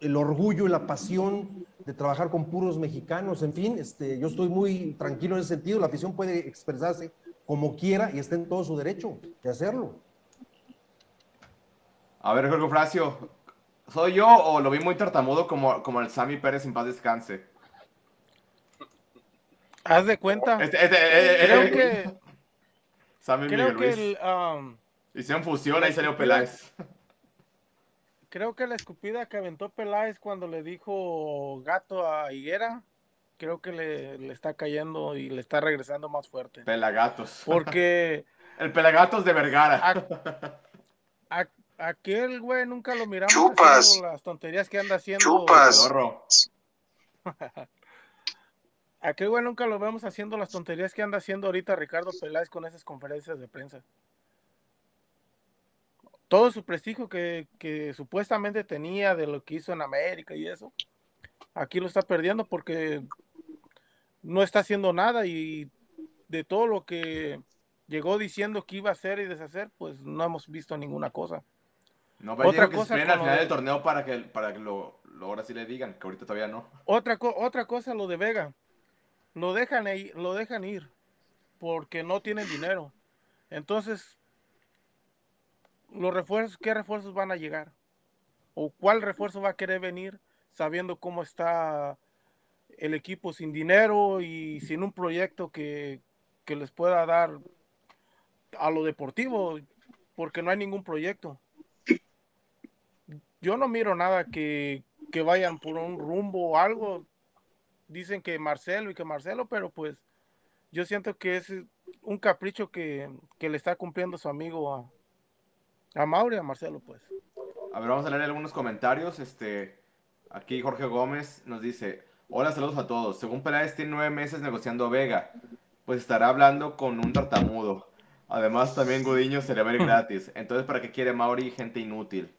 S9: el orgullo y la pasión de trabajar con puros mexicanos, en fin, este, yo estoy muy tranquilo en ese sentido, la afición puede expresarse como quiera y está en todo su derecho de hacerlo.
S3: A ver, Jorge Fracio, ¿soy yo o lo vi muy tartamudo como, como el Sammy Pérez en paz descanse?
S6: Haz de cuenta.
S3: Este, este, eh, eh,
S6: creo
S3: eh,
S6: que,
S3: Sammy
S6: creo
S3: Miguel
S6: que
S3: Luis.
S6: el, um,
S3: Hicieron fusión, ahí salió Peláez.
S6: creo que la escupida que aventó Peláez cuando le dijo gato a Higuera, creo que le, le está cayendo y le está regresando más fuerte.
S3: Pelagatos.
S6: Porque
S3: El Pelagatos de Vergara.
S6: a- a- aquel güey nunca lo miramos
S10: Chupas.
S6: las tonterías que anda haciendo.
S10: Chupas.
S6: Aquel güey nunca lo vemos haciendo las tonterías que anda haciendo ahorita Ricardo Peláez con esas conferencias de prensa. Todo su prestigio que, que supuestamente tenía de lo que hizo en América y eso, aquí lo está perdiendo porque no está haciendo nada y de todo lo que llegó diciendo que iba a hacer y deshacer, pues no hemos visto ninguna cosa.
S3: No, pero
S6: Otra
S3: que se
S6: cosa
S3: esperen al final
S6: de-
S3: del torneo para que, para que lo, lo ahora sí le digan, que ahorita todavía no.
S6: Otra, co- otra cosa, lo de Vega. Lo dejan, lo dejan ir porque no tienen dinero. Entonces, los refuerzos, ¿qué refuerzos van a llegar? ¿O cuál refuerzo va a querer venir sabiendo cómo está el equipo sin dinero y sin un proyecto que, que les pueda dar a lo deportivo? Porque no hay ningún proyecto. Yo no miro nada que, que vayan por un rumbo o algo. Dicen que Marcelo y que Marcelo, pero pues yo siento que es un capricho que, que le está cumpliendo su amigo a, a Mauri a Marcelo, pues.
S3: A ver, vamos a leer algunos comentarios. Este, aquí Jorge Gómez nos dice: Hola, saludos a todos. Según Peláez, tiene nueve meses negociando Vega. Pues estará hablando con un tartamudo. Además, también Gudiño se le va a ir gratis. Entonces, ¿para qué quiere Mauri gente inútil?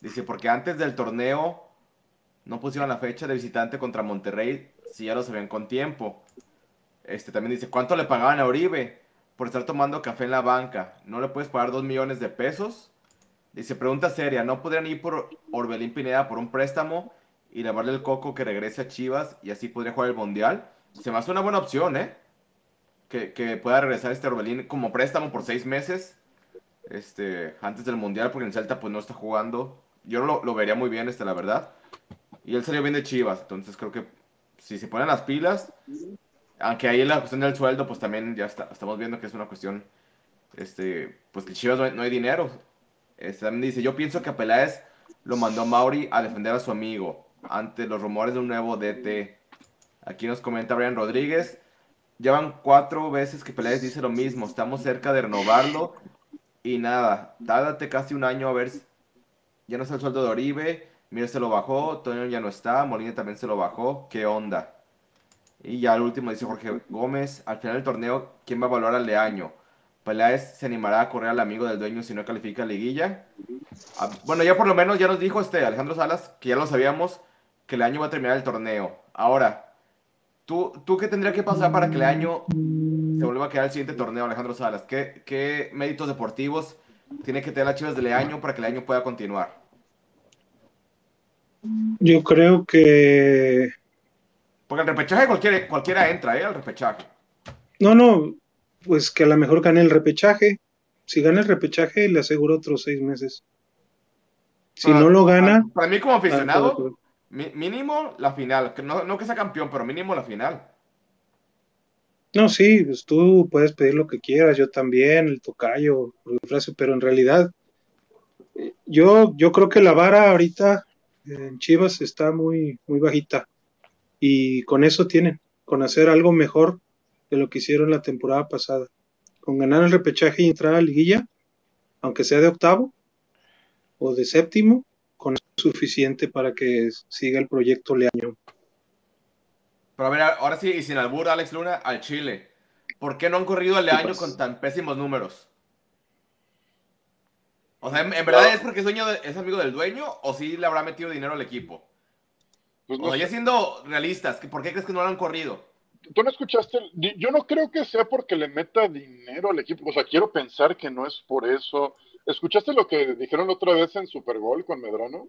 S3: Dice: Porque antes del torneo no pusieron la fecha de visitante contra Monterrey si ya lo sabían con tiempo. Este también dice: ¿Cuánto le pagaban a Oribe por estar tomando café en la banca? ¿No le puedes pagar dos millones de pesos? Dice, pregunta seria, ¿no podrían ir por Orbelín Pineda por un préstamo y lavarle el coco que regrese a Chivas y así podría jugar el Mundial? Se me hace una buena opción, ¿eh? Que, que pueda regresar este Orbelín como préstamo por seis meses este, antes del Mundial porque en Celta pues no está jugando. Yo lo, lo vería muy bien, este, la verdad. Y él salió bien de Chivas, entonces creo que si se ponen las pilas, aunque ahí la cuestión del sueldo pues también ya está, estamos viendo que es una cuestión, este, pues que Chivas no hay, dinero. Este, también dice, yo pienso que a Peláez lo mandó a Mauri a defender a su amigo ante los rumores de un nuevo DT. Aquí nos comenta Brian Rodríguez. Llevan cuatro veces que Peláez dice lo mismo. Estamos cerca de renovarlo. Y nada, tárdate casi un año a ver. Ya no está el sueldo de Oribe. Mira, se lo bajó. Toño ya no está. Molina también se lo bajó. ¿Qué onda? Y ya al último dice Jorge Gómez. Al final del torneo, ¿quién va a evaluar al Leaño? Peláez se animará a correr al amigo del dueño si no califica a liguilla. Ah, bueno, ya por lo menos ya nos dijo este Alejandro Salas, que ya lo sabíamos, que el año va a terminar el torneo. Ahora, ¿tú, ¿tú qué tendría que pasar para que el año se vuelva a quedar el siguiente torneo, Alejandro Salas? ¿Qué, qué méritos deportivos tiene que tener las Chivas del año para que el año pueda continuar?
S8: Yo creo que.
S3: Porque el repechaje cualquiera, cualquiera entra, ¿eh? Al repechaje.
S8: No, no, pues que a lo mejor gane el repechaje. Si gana el repechaje, le aseguro otros seis meses. Si
S3: Para-
S8: no lo gana.
S3: Para, para mí, como
S8: ah,
S3: aficionado, mínimo la final. Que No, no que sea campeón, pero mínimo la final.
S8: No, sí, pues tú puedes pedir lo que quieras, yo también, el tocayo, pero en realidad, eh, yo, yo creo que la vara ahorita en Chivas está muy, muy bajita. Y con eso tienen, con hacer algo mejor de lo que hicieron la temporada pasada. Con ganar el repechaje y entrar a la liguilla, aunque sea de octavo o de séptimo, con eso es suficiente para que siga el proyecto Leaño.
S3: Pero a ver, ahora sí, y sin albur, Alex Luna, al Chile. ¿Por qué no han corrido el año con tan pésimos números? O sea, ¿en, en verdad es porque es, dueño de- es amigo del dueño o sí le habrá metido dinero al equipo?
S7: Pues
S3: O
S7: no
S3: sea, ya siendo realistas, ¿que ¿por qué crees que no lo han corrido?
S7: ¿Tú no escuchaste? Yo no creo que sea porque le meta dinero al equipo. O sea, quiero pensar que no es por eso. ¿Escuchaste lo que dijeron otra vez en Super Bowl con Medrano?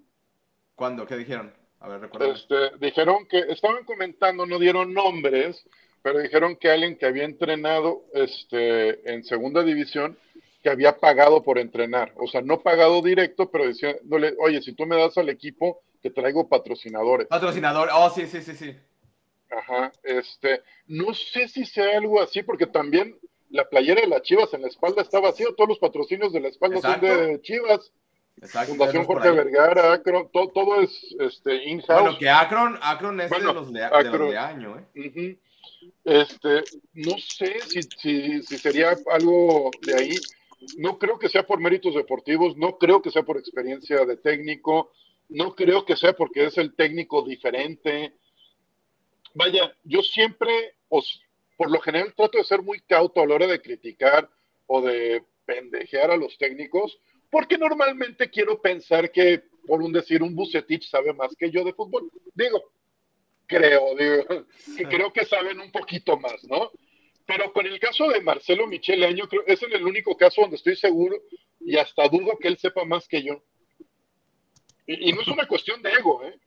S3: ¿Cuándo? ¿Qué dijeron? A ver.
S7: Este, dijeron que estaban comentando, no dieron nombres, pero dijeron que alguien que había entrenado este, en segunda división, que había pagado por entrenar. O sea, no pagado directo, pero diciéndole, oye, si tú me das al equipo, te traigo patrocinadores.
S3: Patrocinador. Oh, sí, sí, sí, sí.
S7: Ajá, este, no sé si sea algo así, porque también la playera de las Chivas en la espalda está vacía, todos los patrocinios de la espalda
S3: Exacto.
S7: son de Chivas,
S3: Exacto.
S7: Fundación Jorge. Vergara, Acron, todo, todo es este, in-house.
S3: Bueno, que Akron, Akron es
S7: Bueno,
S3: de, los de, de los
S7: Akron.
S3: de año, ¿eh?
S7: Este, no sé si, si, si sería algo de ahí. No creo que sea por méritos deportivos, no creo que sea por experiencia de técnico, no creo que sea porque es el técnico diferente. Vaya, yo siempre, os, por lo general, trato de ser muy cauto a la hora de criticar o de pendejear a los técnicos, porque normalmente quiero pensar que, por un decir, un Bucetich sabe más que yo de fútbol. Digo, creo, digo, que creo que saben un poquito más, ¿no? Pero con el caso de Marcelo Michele Año, creo es el único caso donde estoy seguro y hasta dudo que él sepa más que yo. Y, y no es una cuestión de ego, ¿eh?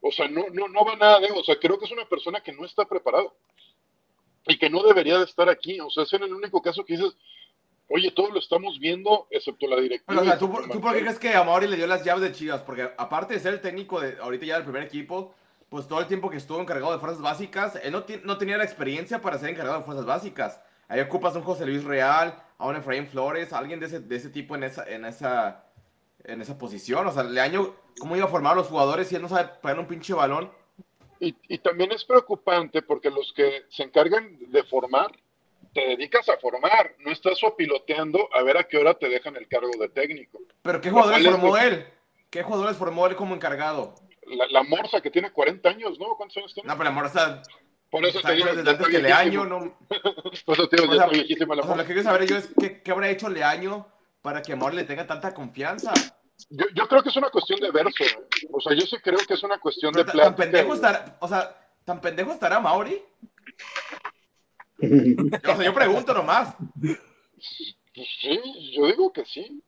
S7: O sea, no, no, no va nada de ego. O sea, creo que es una persona que no está preparado y que no debería de estar aquí. O sea, es el único caso que dices, oye, todos lo estamos viendo, excepto la directiva.
S3: Bueno, o sea,
S7: y
S3: ¿tú,
S7: excepto
S3: ¿tú por qué crees que Amaury le dio las llaves de Chivas? Porque aparte de ser el técnico de ahorita ya del primer equipo, pues todo el tiempo que estuvo encargado de fuerzas básicas, él no, no tenía la experiencia para ser encargado de fuerzas básicas. Ahí ocupas a un José Luis Real, a un Efraín Flores, a alguien de ese, de ese tipo en esa, en esa en esa posición. O sea, Leaño, ¿cómo iba a formar a los jugadores si él no sabe pegar un pinche balón?
S7: Y, y también es preocupante porque los que se encargan de formar, te dedicas a formar, no estás piloteando a ver a qué hora te dejan el cargo de técnico.
S3: ¿Pero qué jugadores formó él? ¿Qué jugadores formó él como encargado?
S7: La, la Morsa que tiene 40 años, ¿no? ¿Cuántos años tiene?
S3: No, pero amor, o sea,
S7: Por eso te digo,
S3: desde
S7: ya
S3: antes
S7: está
S3: que Leaño,
S7: viejísimo.
S3: no,
S7: Por eso te digo, ya viejísima la
S3: O sea, lo
S7: Morsa.
S3: que quiero saber yo es qué, qué habrá hecho Leaño para que Amor le tenga tanta confianza.
S7: Yo, yo creo que es una cuestión de verso. O sea, yo sí creo que es una cuestión
S3: Pero
S7: de
S3: ta- tan pendejo estará, o sea, tan pendejo estará Mauri. O sea, yo pregunto nomás.
S7: Sí, yo digo que sí.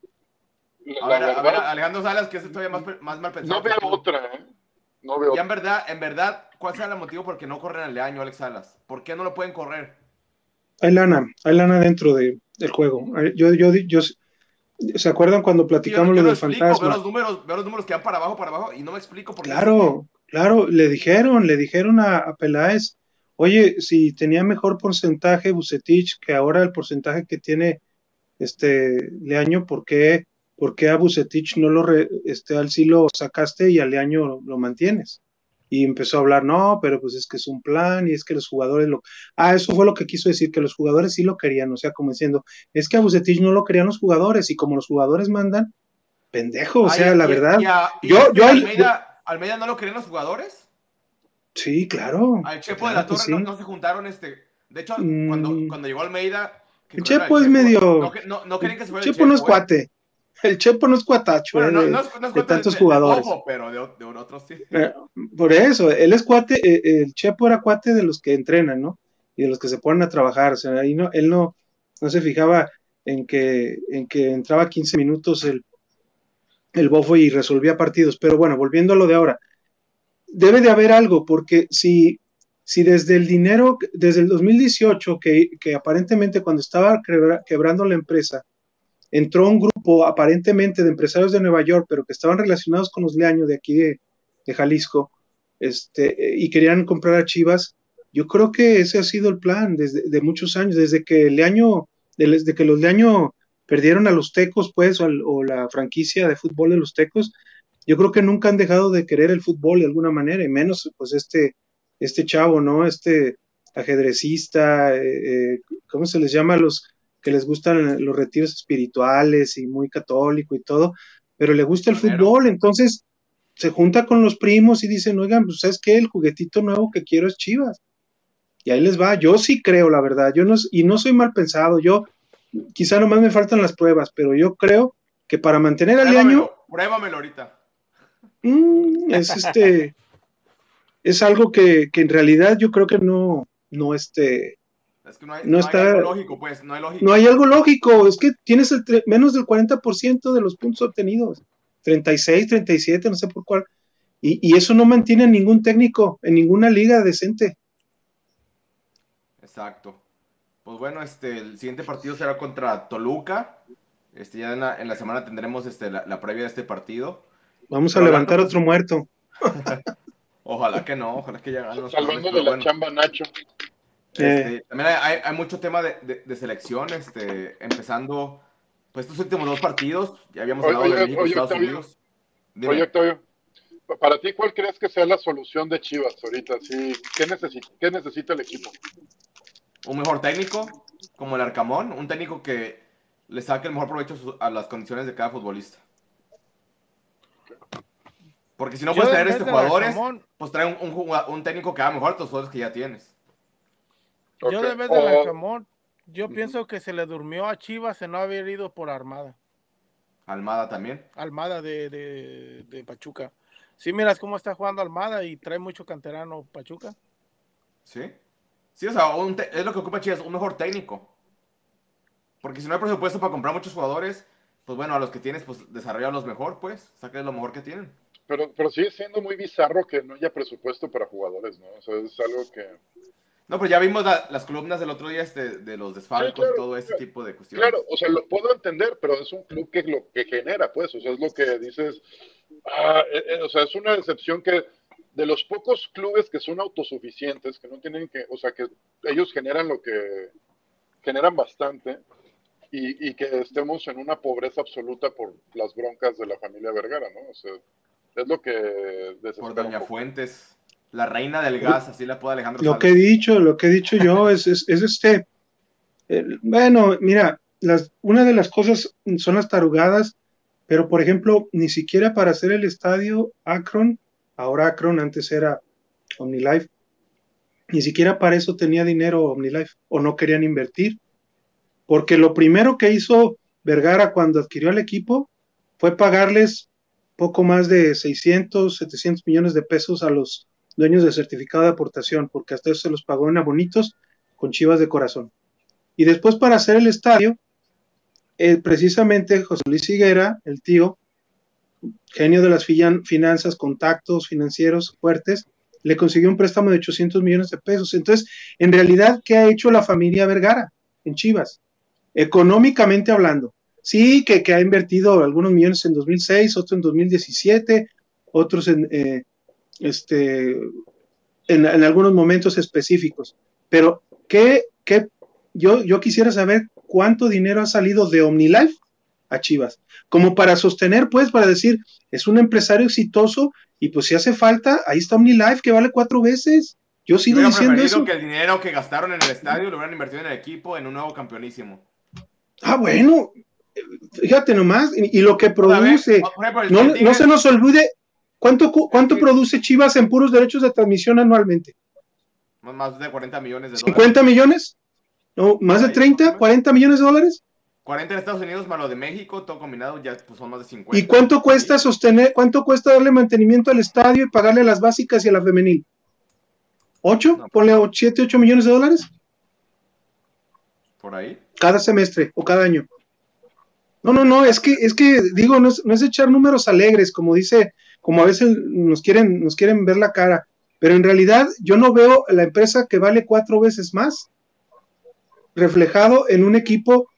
S3: A a ver, Alejandro Salas, que es todavía más, mal pensado.
S7: no veo otra, ¿eh? No veo
S3: Ya en
S7: otra.
S3: verdad, en verdad, ¿cuál será el motivo por qué no corren al Leaño, Alex Salas? ¿Por qué no lo pueden correr?
S8: Hay lana, hay lana dentro de, del juego. Yo, yo, yo, ¿Se acuerdan cuando
S3: Sí, yo,
S8: platicamos
S3: yo
S8: lo del
S3: explico, veo
S8: fantasma?
S3: los números, veo los números que van para abajo, para abajo, y no me explico por qué.
S8: Claro, claro, le dijeron, le dijeron a, a Peláez, oye, si tenía mejor porcentaje Bucetich que ahora el porcentaje que tiene este Leaño, ¿por qué, por qué a Bucetich no lo, re- este, al sí lo sacaste y al Leaño lo, lo mantienes? Y empezó a hablar, no, pero pues es que es un plan y es que los jugadores lo... Ah, eso fue lo que quiso decir, que los jugadores sí lo querían, o sea, como diciendo, es que a Bucetich no lo querían los jugadores y como los jugadores mandan, pendejo, o sea,
S3: y-
S8: la
S3: y-
S8: verdad.
S3: y a- y
S8: yo, yo,
S3: Almeida, Almeida no lo querían los jugadores.
S8: Sí, claro.
S3: Al Chepo de la Torre
S8: sí.
S3: no, no se juntaron este. De hecho,
S8: Mm.
S3: cuando, cuando llegó Almeida.
S8: El Chepo es medio-
S3: No, que- no, no querían que se fuera el
S8: Chepo no es
S3: ¿eh?
S8: cuate. El Chepo no es cuatacho
S3: Bueno,
S8: eh,
S3: no,
S8: de,
S3: no es, no es
S8: de tantos
S3: de- de
S8: jugadores.
S3: ojo, pero de, de otros sí.
S8: Eh, Por eso, él es cuate, eh, el Chepo era cuate de los que entrenan, ¿no? Y de los que se ponen a trabajar. O sea, ahí no, él no, no se fijaba en que, en que entraba 15 minutos el, el bofo y resolvía partidos. Pero bueno, volviendo a lo de ahora, debe de haber algo, porque si, si desde el dinero, desde el 2018, que, que aparentemente cuando estaba quebra- quebrando la empresa, entró un grupo aparentemente de empresarios de Nueva York, pero que estaban relacionados con los Leaños de aquí de, Jalisco, este, y querían comprar a Chivas. Yo creo que ese ha sido el plan desde de muchos años, desde que Leaño, desde que los Leaño perdieron a los Tecos, pues, o, la franquicia de fútbol de los Tecos, yo creo que nunca han dejado de querer el fútbol de alguna manera, y menos, pues, este, este chavo, ¿no? Este ajedrecista, eh, eh, ¿cómo se les llama los que les gustan los retiros espirituales y muy católico y todo? Pero le gusta el fútbol, entonces se junta con los primos y dicen, oigan, pues sabes qué, el juguetito nuevo que quiero es Chivas. Y ahí les va, yo sí creo, la verdad, yo no, y no soy mal pensado, yo quizá nomás me faltan las pruebas, pero yo creo que para mantener al año
S3: Pruébamelo, pruébamelo ahorita.
S8: mm, es este es algo que, que en realidad yo creo que no, no este,
S3: Es que no hay,
S8: No
S3: no hay
S8: está-
S3: algo lógico, pues, no hay lógica.
S8: no hay algo lógico, es que tienes el tre- menos del 40% de los puntos obtenidos, 36, 37, no sé por cuál, y, y eso no mantiene a ningún técnico en ninguna liga decente.
S3: Exacto. Pues bueno, este, el siguiente partido será contra Toluca. Este, ya en la, en la semana tendremos este, la, la previa de este partido.
S8: Vamos a levantar otro muerto.
S3: Ojalá que no, ojalá que ya
S7: Salvando de la
S3: bueno.
S7: chamba Nacho.
S3: Este, también hay, hay- hay mucho tema de, de- de selección, este, empezando, pues estos últimos dos partidos, ya habíamos
S7: Oye,
S3: hablado de
S7: oye,
S3: México y
S7: oye,
S3: Estados
S7: Octavio.
S3: Unidos. Dime.
S7: Oye, Octavio, pa- para ti, ¿cuál crees que sea la solución de Chivas ahorita? Sí, ¿qué, necesita, ¿Qué necesita el equipo?
S3: un mejor técnico, como el Arcamón, un técnico que le saque el mejor provecho a las condiciones de cada futbolista. Porque si no
S6: Yo
S3: puedes traer este jugadores,
S6: Arcamón-
S3: pues trae un, un, jugua- un técnico que haga mejor a los jugadores que ya tienes.
S6: Yo de vez de Arcamón, yo pienso que se le durmió a Chivas en no haber ido por Armada.
S3: Almada también.
S6: Almada de, de, de Pachuca. Sí, miras cómo está jugando Almada y trae mucho canterano Pachuca.
S3: ¿Sí? Sí, o sea, un te- es lo que ocupa Chivas, un mejor técnico. Porque si no hay presupuesto para comprar muchos jugadores, pues bueno, a los que tienes, pues desarrollarlos mejor, pues, saques lo mejor que tienen.
S7: Pero, pero sigue siendo muy bizarro que no haya presupuesto para jugadores, ¿no? O sea, es algo que...
S3: No, pero ya vimos la- las columnas del otro día este, de los desfalcos
S7: Sí, claro,
S3: todo ese
S7: claro.
S3: tipo de cuestiones.
S7: Claro, o sea, lo puedo entender, pero es un club que lo que genera, pues, o sea, es lo que dices, ah, eh, eh, o sea, es una decepción que de los pocos clubes que son autosuficientes, que no tienen que, o sea, que ellos generan lo que generan bastante y, y que estemos en una pobreza absoluta por las broncas de la familia Vergara, ¿no? O sea, es lo que
S3: Por Doña. Fuentes, la reina del gas, así la puede Alejandro
S8: Lo que he dicho, lo que he dicho yo es, es, es este. el- bueno, mira, las, una de las cosas son las tarugadas, pero por ejemplo, ni siquiera para hacer el estadio Akron, ahora Akron, antes era OmniLife, ni siquiera para eso tenía dinero OmniLife o no querían invertir, porque lo primero que hizo Vergara cuando adquirió el equipo fue pagarles poco más de 600, 700 millones de pesos a los dueños de certificado de aportación, porque hasta eso se los pagó en abonitos con chivas de corazón. Y después para hacer el estadio, eh, precisamente José Luis Higuera, el tío, genio de las finan- finanzas, contactos financieros fuertes, le consiguió un préstamo de 800 millones de pesos. Entonces, en realidad, ¿qué ha hecho la familia Vergara en Chivas? Económicamente hablando. Sí, que, que ha invertido algunos millones en 2006, otros en 2017, otros en, este, en, en algunos momentos específicos. Pero, ¿qué, qué? Yo, yo quisiera saber cuánto dinero ha salido de OmniLife a Chivas, como para sostener, pues, para decir, es un empresario exitoso y pues si hace falta, ahí está OmniLife que vale cuatro veces. Yo sigo
S3: Hubiera
S8: diciendo eso.
S3: que el dinero que gastaron en el estadio lo hubieran invertido en el equipo, en un nuevo campeonísimo.
S8: Ah, bueno, fíjate nomás, y, y lo que
S3: ver,
S8: produce,
S3: ejemplo,
S8: no, no se nos olvide, ¿cuánto, cu- cuánto produce Chivas en puros derechos de transmisión anualmente?
S3: Más de 40 millones de dólares.
S8: ¿50 millones? ¿No, ¿Más de
S3: Ahí,
S8: 30,
S3: más o menos.
S8: 40 millones de dólares?
S3: 40 en Estados Unidos más lo de México, todo combinado ya pues, son más de 50.
S8: ¿Y cuánto cuesta sostener, cuánto cuesta darle mantenimiento al estadio y pagarle a las básicas y a la femenil? ¿Ocho?
S3: No.
S8: Ponle 7, 8 millones de dólares
S3: Por ahí.
S8: cada semestre o cada año. No, no, no, es que, es que digo, no es, no es echar números alegres, como dice, como a veces nos quieren, nos quieren ver la cara, pero en realidad yo no veo la empresa que vale cuatro veces más reflejado en un equipo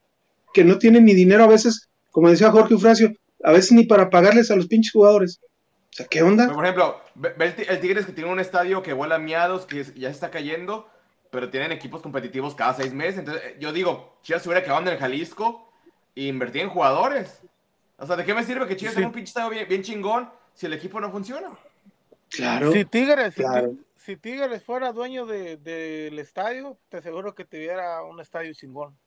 S8: que no tiene ni dinero a veces, como decía Jorge Eufrasio, a veces ni para pagarles a los pinches jugadores. O sea, ¿qué onda?
S3: Por ejemplo, ve, el, Ti- el Tigres que tiene un estadio que vuela miados, que ya se está cayendo, pero tienen equipos competitivos cada seis meses. Entonces, eh, yo digo, Chivas se hubiera quedado en el Jalisco e invertir en jugadores. O sea, ¿de qué me sirve que Chivas
S6: Sí.
S3: tenga un pinche estadio bien, bien chingón si el equipo no funciona?
S8: Claro.
S6: Si Tigres, si Ti-
S8: claro.
S6: si Tigres fuera dueño de- del estadio, te aseguro que tuviera un estadio chingón.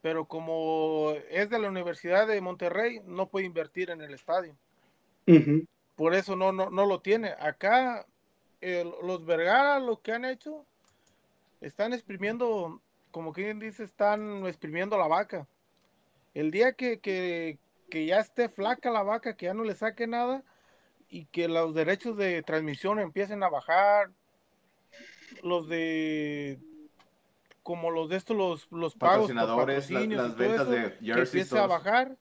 S6: Pero como es de la Universidad de Monterrey, no puede invertir en el estadio. Por eso no, no, no lo tiene. Acá el- los Vergara lo que han hecho, están exprimiendo, como quien dice, están exprimiendo la vaca. El día que, que, que ya esté flaca la vaca, que ya no le saque nada y que los derechos de transmisión empiecen a bajar, los de como los de estos los, los pagos por
S3: Patrocinadores, la-
S6: patrocinios y
S3: las ventas
S6: eso,
S3: de
S6: que
S3: jerseys,
S6: empiece a bajar,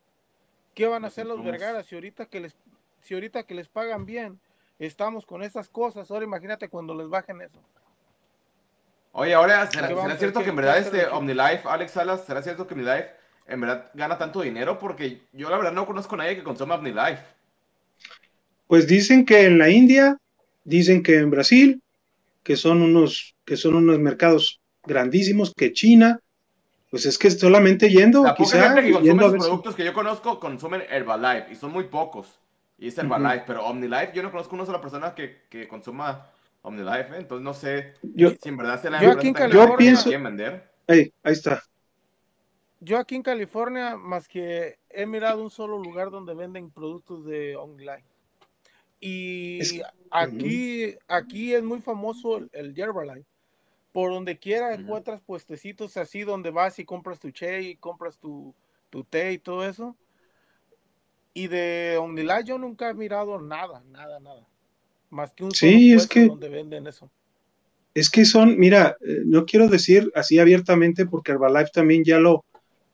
S6: ¿qué van a hacer los. Vergara si ahorita que les si ahorita que les pagan bien estamos con esas cosas? Ahora imagínate cuando les bajen eso.
S3: Oye, ahora, ¿será,
S6: ¿Qué vamos
S3: será
S6: a-
S3: cierto que en verdad este? OmniLife, Alex Salas, será cierto que OmniLife en verdad gana tanto dinero? Porque yo la verdad no conozco a nadie que consuma OmniLife.
S8: Pues dicen que en la India, dicen que en Brasil, que son unos, que son unos mercados grandísimos, que China, pues es que solamente yendo,
S3: La poca
S8: quizá,
S3: gente que consume
S8: si-
S3: productos que yo conozco consumen Herbalife y son muy pocos. Y es Herbalife, pero OmniLife, yo no conozco una sola persona que, que consuma OmniLife, ¿eh? entonces no sé
S8: Yo-
S3: si en verdad se la
S6: Yo aquí en California-
S8: pienso-
S3: vender.
S8: Ahí está.
S6: Yo aquí en California, más que he mirado un solo lugar donde venden productos de online. Y
S8: Es-
S6: aquí, aquí es muy famoso el, el. Por donde quiera encuentras puestecitos así donde vas y compras tu che y compras tu, tu té y todo eso. Y de OmniLife yo nunca he mirado nada, nada, nada. Más que un
S8: Sí,
S6: solo
S8: es que-
S6: donde venden eso.
S8: Es que son, mira, eh, no quiero decir así abiertamente porque Herbalife también ya lo,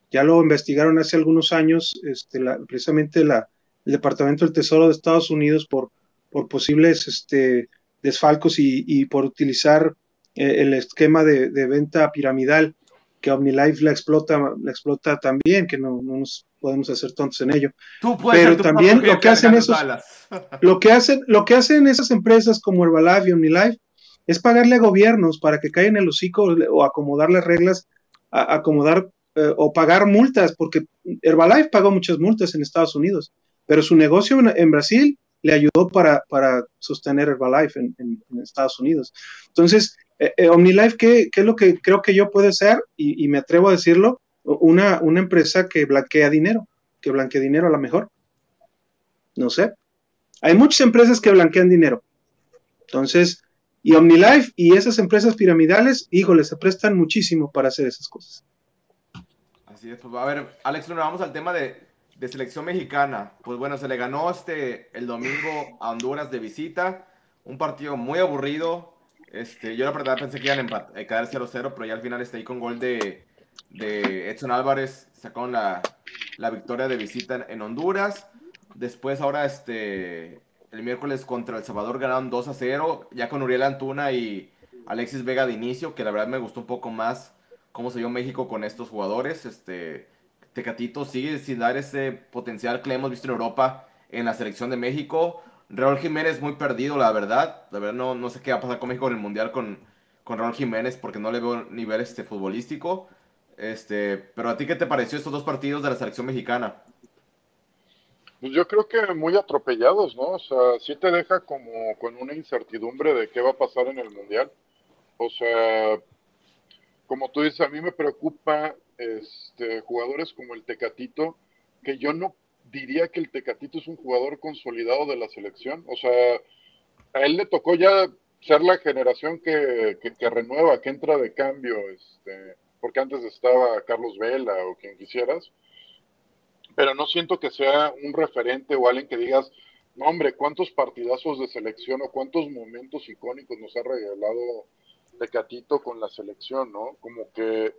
S8: ya lo investigaron hace algunos años, este, la- precisamente la, el Departamento del Tesoro de Estados Unidos por, por posibles este, desfalcos y, y por utilizar eh, el esquema de, de venta piramidal que OmniLife la explota, la explota también, que no, no nos podemos hacer tontos en ello.
S3: Tú puedes
S8: Pero también lo que hacen esos-. Lo que hacen, lo que hacen esas empresas como Herbalife y OmniLife es pagarle a gobiernos para que caigan en el hocico o acomodar las reglas, a- acomodar eh, o pagar multas, porque Herbalife pagó muchas multas en Estados Unidos, pero su negocio en, en Brasil le ayudó para, para sostener Herbalife en, Estados Unidos. Entonces, eh, eh, OmniLife, ¿qué, es lo que creo que yo puede ser? Y, me atrevo a decirlo, una, una empresa que blanquea dinero, que blanquea dinero a lo mejor. No sé. Hay muchas empresas que blanquean dinero. Entonces, y OmniLife y esas empresas piramidales, híjole, se prestan muchísimo para hacer esas cosas.
S3: Así es, pues a ver, Alex vamos al tema de, de selección mexicana. Pues bueno, se le ganó este el domingo a Honduras de visita. Un partido muy aburrido. Este, yo la verdad pensé que iban a empat- a quedar 0-0, pero ya al final está ahí con gol de, de Edson Álvarez. Sacaron la, la victoria de visita en, en Honduras. Después ahora este el miércoles contra El Salvador ganaron 2 a 0, ya con Uriel Antuna y Alexis Vega de inicio, que la verdad me gustó un poco más cómo se vio México con estos jugadores. Este Tecatito sigue sin dar ese potencial que le hemos visto en Europa en la selección de México. Raúl Jiménez muy perdido, la verdad. La verdad no, no sé qué va a pasar con México en el Mundial con, con Raúl Jiménez porque no le veo nivel este, futbolístico. Este, pero a ti qué te pareció estos dos partidos de la selección mexicana?
S7: Pues yo creo que muy atropellados, ¿no? O sea, sí te deja como con una incertidumbre de qué va a pasar en el Mundial. O sea, como tú dices, a mí me preocupa este, jugadores como el Tecatito, que yo no diría que el Tecatito es un jugador consolidado de la selección. O sea, a él le tocó ya ser la generación que, que, renueva, que entra de cambio, este, porque antes estaba Carlos Vela o quien quisieras, pero no siento que sea un referente o alguien que digas, no, hombre, cuántos partidazos de selección o cuántos momentos icónicos nos ha regalado Tecatito con la selección, ¿no? Como que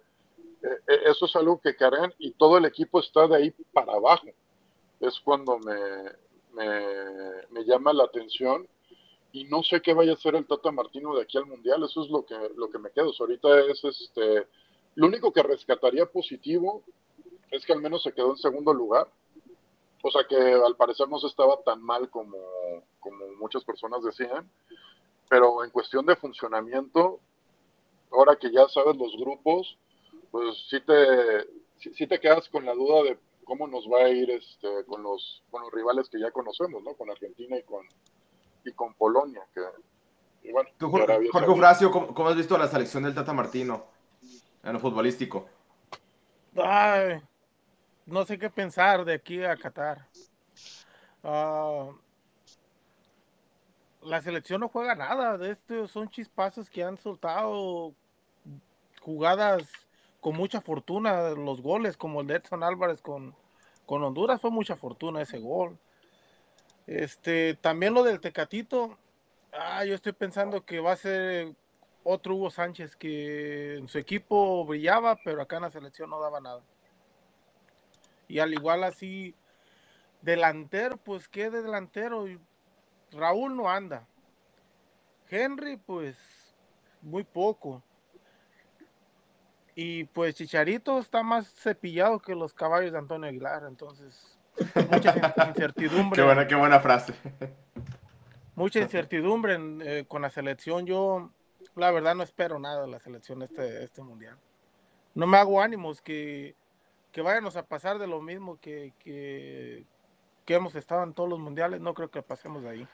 S7: eso es algo que Karen y todo el equipo está de ahí para abajo. Es cuando me, me, me llama la atención y no sé qué vaya a hacer el Tata Martino de aquí al Mundial, eso es lo que, lo que me quedo. ahorita es este, lo único que rescataría positivo es que al menos se quedó en segundo lugar. O sea que al parecer no se estaba tan mal como, como muchas personas decían. Pero en cuestión de funcionamiento, ahora que ya sabes los grupos, pues sí te, sí, te quedas con la duda de cómo nos va a ir este, con, los, con los rivales que ya conocemos, ¿no? Con Argentina y con, y con Polonia. Que, y bueno,
S3: Tú, Jorge, Jorge ¿cómo, cómo has visto la selección del Tata Martino en lo futbolístico?
S6: Ay, no sé qué pensar de aquí a Qatar. Ah, la selección no juega nada. De estos son chispazos que han soltado jugadas con mucha fortuna. Los goles, como el de Edson Álvarez con, con Honduras, fue mucha fortuna ese gol. Este, también lo del Tecatito. Ah, yo estoy pensando que va a ser otro Hugo Sánchez que en su equipo brillaba, pero acá en la selección no daba nada. Y al igual así, delantero, pues qué de delantero. Raúl no anda. Henry, pues muy poco. Y pues Chicharito está más cepillado que los caballos de Antonio Aguilar, entonces mucha in- incertidumbre
S3: Qué buena, qué buena frase.
S6: mucha incertidumbre en, eh, con la selección. Yo, la verdad, no espero nada de la selección este, este mundial. No me hago ánimos que, que vayamos a pasar de lo mismo que, que, que hemos estado en todos los mundiales. No creo que pasemos de ahí.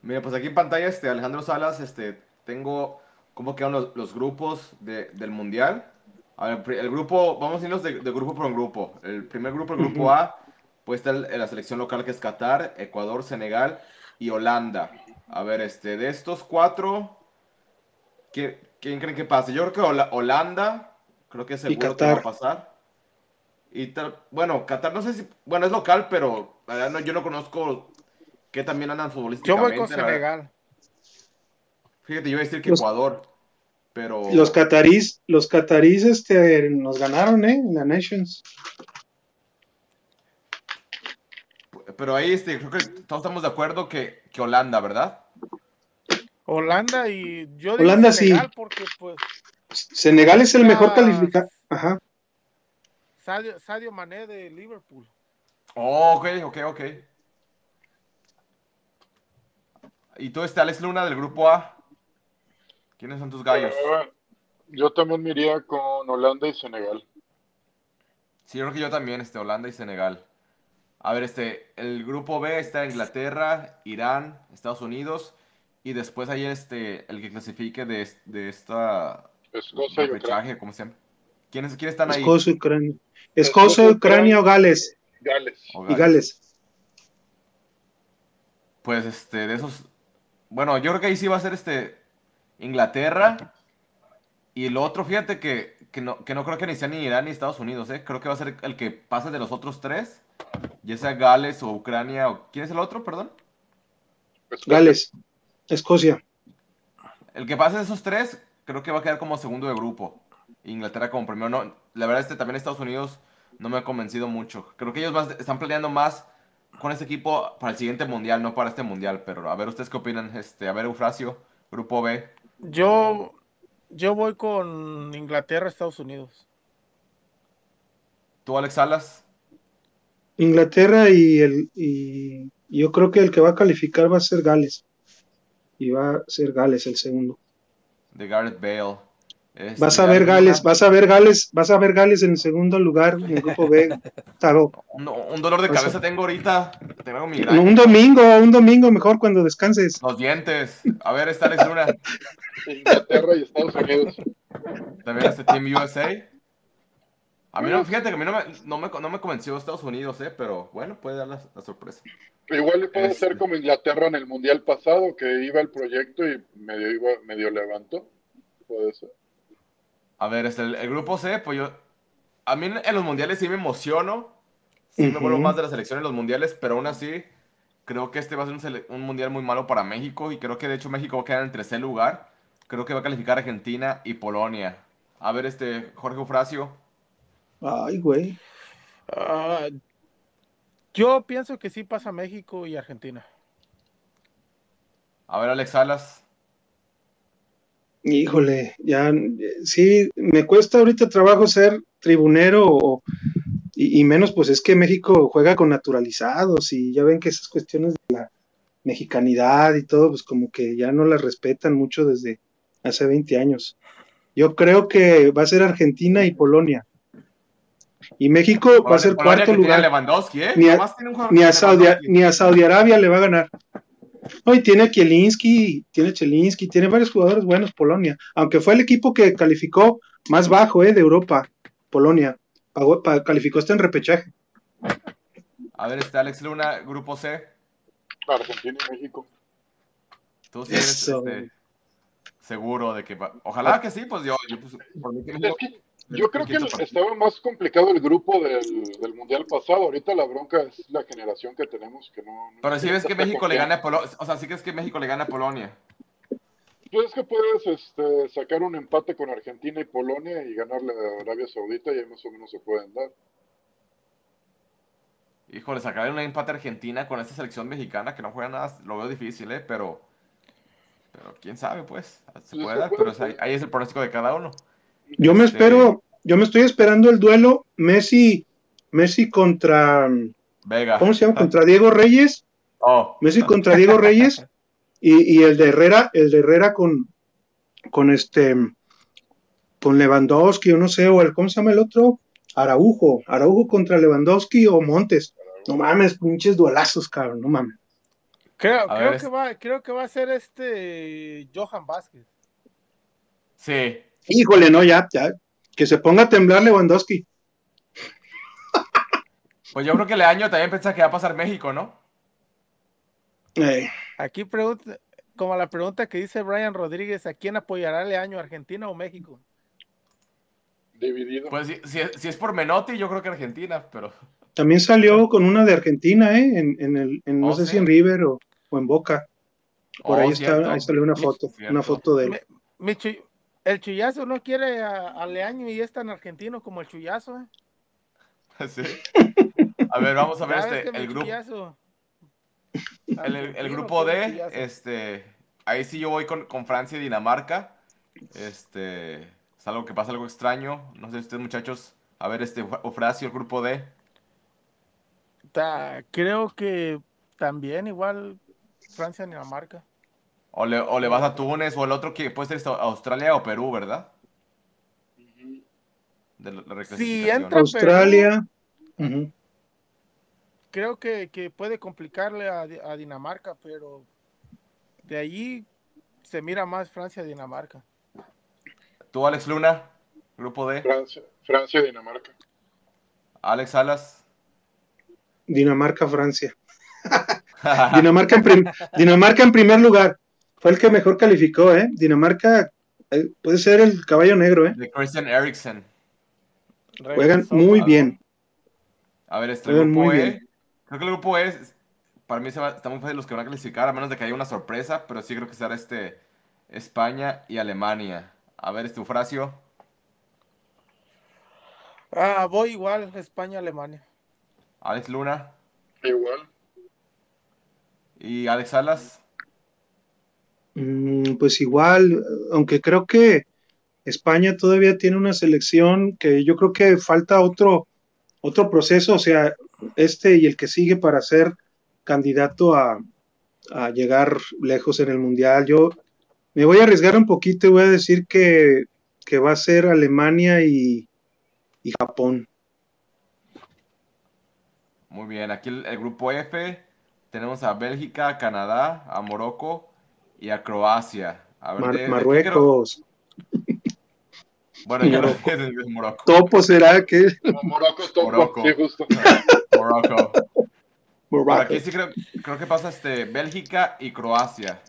S3: Mira, pues aquí en pantalla, este, Alejandro Salas, este, tengo cómo quedan los, los grupos de- del Mundial. A ver, el grupo, vamos a irnos de, de grupo por grupo. El primer grupo, el grupo. A, pues está el- la selección local que es Qatar, Ecuador, Senegal y Holanda. A ver, este, de estos cuatro, ¿qué- ¿quién creen que pase? Yo creo que Hola- Holanda, creo que seguro que va a pasar. Y tal, bueno, Qatar no sé si, bueno, es local, pero yo no conozco que también andan
S6: Yo
S3: futbolísticamente.
S6: voy con. Senegal.
S3: Fíjate, yo iba a decir que
S8: Los-
S3: Ecuador, pero...
S8: Los catarís, los catarís este, nos ganaron, ¿eh? En la Nations.
S3: Pero ahí este, creo que todos estamos de acuerdo que, que Holanda, ¿verdad?
S6: Holanda y yo digo
S8: Holanda sí.
S6: Senegal porque pues
S8: Senegal es el mejor calificado. Ajá.
S6: Sadio, Sadio Mané de Liverpool.
S3: Oh, ok, ok, ok. ¿Y tú, este Alex Luna del grupo A? ¿Quiénes son tus gallos?
S7: Eh, Yo también me iría con Holanda y Senegal.
S3: Sí, yo creo que yo también, este, Holanda y Senegal. A ver, este, el grupo B está Inglaterra, Irán, Estados Unidos, y después hay este, el que clasifique de, de esta
S7: Escocia y
S3: ¿cómo se llama? ¿Quiénes, ¿Quiénes están ahí?
S8: Escocia, Ucrania. Escocia, Ucrania o Gales.
S7: Gales.
S3: O
S8: Y
S3: Gales.
S8: Gales.
S3: Pues este, de esos. Bueno, yo creo que ahí sí va a ser este. Inglaterra. Y el otro, fíjate que, que no, que no creo que ni sea ni Irán ni Estados Unidos, ¿eh? Creo que va a ser el que pase de los otros tres. Ya sea Gales o Ucrania. O, ¿Quién es el otro, perdón?
S8: Gales. Escocia.
S3: El que pase de esos tres, creo que va a quedar como segundo de grupo. Inglaterra como primero. No, la verdad, este también Estados Unidos no me ha convencido mucho. Creo que ellos más- están planeando más con este equipo para el siguiente mundial, no para este mundial. Pero a ver, ¿ustedes qué opinan? Este, a ver, Eufrasio, grupo B.
S6: Yo, yo voy con Inglaterra, Estados Unidos.
S3: ¿Tú, Alex Salas?
S8: Inglaterra y el y yo creo que el que va a calificar va a ser Gales. Y va a ser Gales el segundo.
S3: De Gareth Bale. Este,
S8: Vas a ver
S3: ¿alguien
S8: Gales, vas a ver Gales, vas a ver Gales en el segundo lugar en el grupo B. Taro.
S3: Un, un dolor de cabeza tengo ahorita. Tengo migraña.
S8: Un domingo, un domingo mejor cuando descanses.
S3: Los dientes. A ver, está Alex Luna.
S7: Inglaterra y Estados Unidos.
S3: También este Team USA. A mí no, fíjate que a mí no me, no me, no me convenció Estados Unidos, eh, pero bueno, puede dar la, la sorpresa.
S7: Igual le puede
S3: Este.
S7: ser como Inglaterra en el Mundial pasado, que iba el proyecto y medio, iba, medio levantó. Puede ser.
S3: A ver, este, el, el grupo C, pues yo. A mí en los mundiales sí me emociono. Sí me vuelvo más de la selección en los mundiales, pero aún así. Creo que este va a ser un, mundial muy malo para México. Y creo que de hecho México va a quedar en tercer lugar. Creo que va a calificar Argentina y Polonia. A ver, este, Jorge Eufrasio.
S8: Ay, güey.
S6: Ah, yo pienso que sí pasa México y Argentina.
S3: A ver, Alex Salas.
S8: Híjole, ya sí, me cuesta ahorita trabajo ser tribunero o- y, y menos pues es que México juega con naturalizados y ya ven que esas cuestiones de la mexicanidad y todo, pues como que ya no las respetan mucho desde hace 20 años. Yo creo que va a ser Argentina y Polonia. Y México va a ser cuarto
S3: tiene
S8: lugar.
S3: ¿eh?
S8: Ni a, ni a Saudi, ni a Saudi Arabia le va a ganar. No, y tiene a Kielinski, tiene Chelinski, tiene varios jugadores buenos Polonia, aunque fue el equipo que calificó más bajo eh, de Europa, Polonia, pagó- pa- calificó hasta en repechaje.
S3: A ver, este Alex Luna, grupo C.
S7: Argentina y México.
S3: Tú sí eres
S8: Eso.
S3: este, seguro de que va- Ojalá que sí, pues yo. yo pues, por mí que
S7: Es
S3: México-
S7: que yo creo que estaba más complicado el grupo del, del Mundial pasado. Ahorita la bronca es la generación que tenemos que no... no
S3: Pero si ves que México le gana a Polonia. O sea, sí crees que México le gana a Polonia.
S7: Pues es que puedes este, sacar un empate con Argentina y Polonia y ganarle a Arabia Saudita y ahí más o menos se pueden dar.
S3: Híjole, sacar un empate a Argentina con esta selección mexicana que no juega nada, lo veo difícil, ¿eh? Pero. Pero quién sabe, pues. Se
S7: Sí,
S3: puede
S7: se
S3: dar,
S7: puede,
S3: pero es ahí,
S7: sí.
S3: ahí es el pronóstico de cada uno.
S8: Yo me espero, yo me estoy esperando el duelo Messi, Messi contra,
S3: Vega.
S8: ¿cómo se llama? Contra Diego Reyes,
S3: Oh,
S8: Messi contra Diego Reyes y, y el de Herrera, el de Herrera con, con este, con Lewandowski o no sé, o el, ¿cómo se llama el otro? Araujo, Araujo contra Lewandowski o Montes. No mames, pinches duelazos, cabrón, no mames.
S6: Creo, que va, creo que va a ser este Johan Vázquez.
S3: sí.
S8: Híjole, no, ya, ya, que se ponga a temblar Lewandowski.
S3: Pues yo creo que el año también piensa que va a pasar México, ¿no?
S8: Eh,
S6: Aquí pregunta, como la pregunta que dice Brian Rodríguez, ¿a quién apoyará el año, Argentina o México?
S7: Dividido.
S3: Pues si, si es, si es por Menotti, yo creo que Argentina, pero.
S8: también salió con una de Argentina, ¿eh? En, en el, en, no
S3: Oh,
S8: sé
S3: sí.
S8: si en River o, o en Boca. Por
S3: Oh,
S8: ahí está, ahí salió una foto,
S3: Cierto.
S8: una foto de él.
S6: Me- mi chu- el chullazo no quiere a, a Leaño y es tan argentino como el chullazo. ¿eh?
S3: Sí. A ver, vamos a ver este, el grupo. El, grupo D, este, ahí sí yo voy con, con Francia y Dinamarca. Este, es algo que pasa algo extraño. No sé ustedes muchachos, a ver este Ofracio, el grupo D.
S6: Ta- creo que también igual Francia Dinamarca.
S3: O le, o le vas a Túnez o el otro que puede ser Australia o Perú, ¿verdad? De la,
S6: entra-
S8: Australia.
S6: Creo que, que puede complicarle a, Di- a Dinamarca, pero de allí se mira más Francia Dinamarca.
S3: Tú, Alex Luna, grupo D.
S7: Francia, Dinamarca.
S3: Alex Salas.
S8: Dinamarca, Francia. Dinamarca en, Dinamarca en primer lugar. Fue el que mejor calificó, ¿eh? Dinamarca eh, puede ser el caballo negro, ¿eh?
S3: de Christian Eriksen.
S8: Juegan
S6: Regresó
S8: muy
S6: a-
S8: bien.
S3: A ver, este
S8: Juegan
S3: grupo
S8: muy
S3: E.
S8: bien.
S3: Creo que el grupo E es- para mí se va- está muy fácil los que van a clasificar, a menos de que haya una sorpresa, pero sí creo que será este España y Alemania. A ver, este Eufrasio.
S6: Ah, voy igual, España-Alemania.
S3: Alex Luna
S7: Igual.
S3: y Alex Salas.
S8: Mm, pues igual, aunque creo que España todavía tiene una selección que yo creo que falta otro, otro proceso, o sea, este y el que sigue para ser candidato a, llegar lejos en el Mundial. Yo me voy a arriesgar un poquito y voy a decir que, que va a ser Alemania y, y Japón.
S3: Muy bien, aquí el, el grupo F tenemos a Bélgica, a Canadá, a Morocco y a Croacia. A ver,
S8: Mar-
S3: de- de qué creo-
S8: Marruecos.
S3: Bueno, yo no sé de Morocco.
S8: Topo será que
S7: Morocco, topo.
S3: Morocco.
S7: Sí, justo.
S3: Morocco. Por aquí sí creo, creo que pasa este Bélgica y Croacia.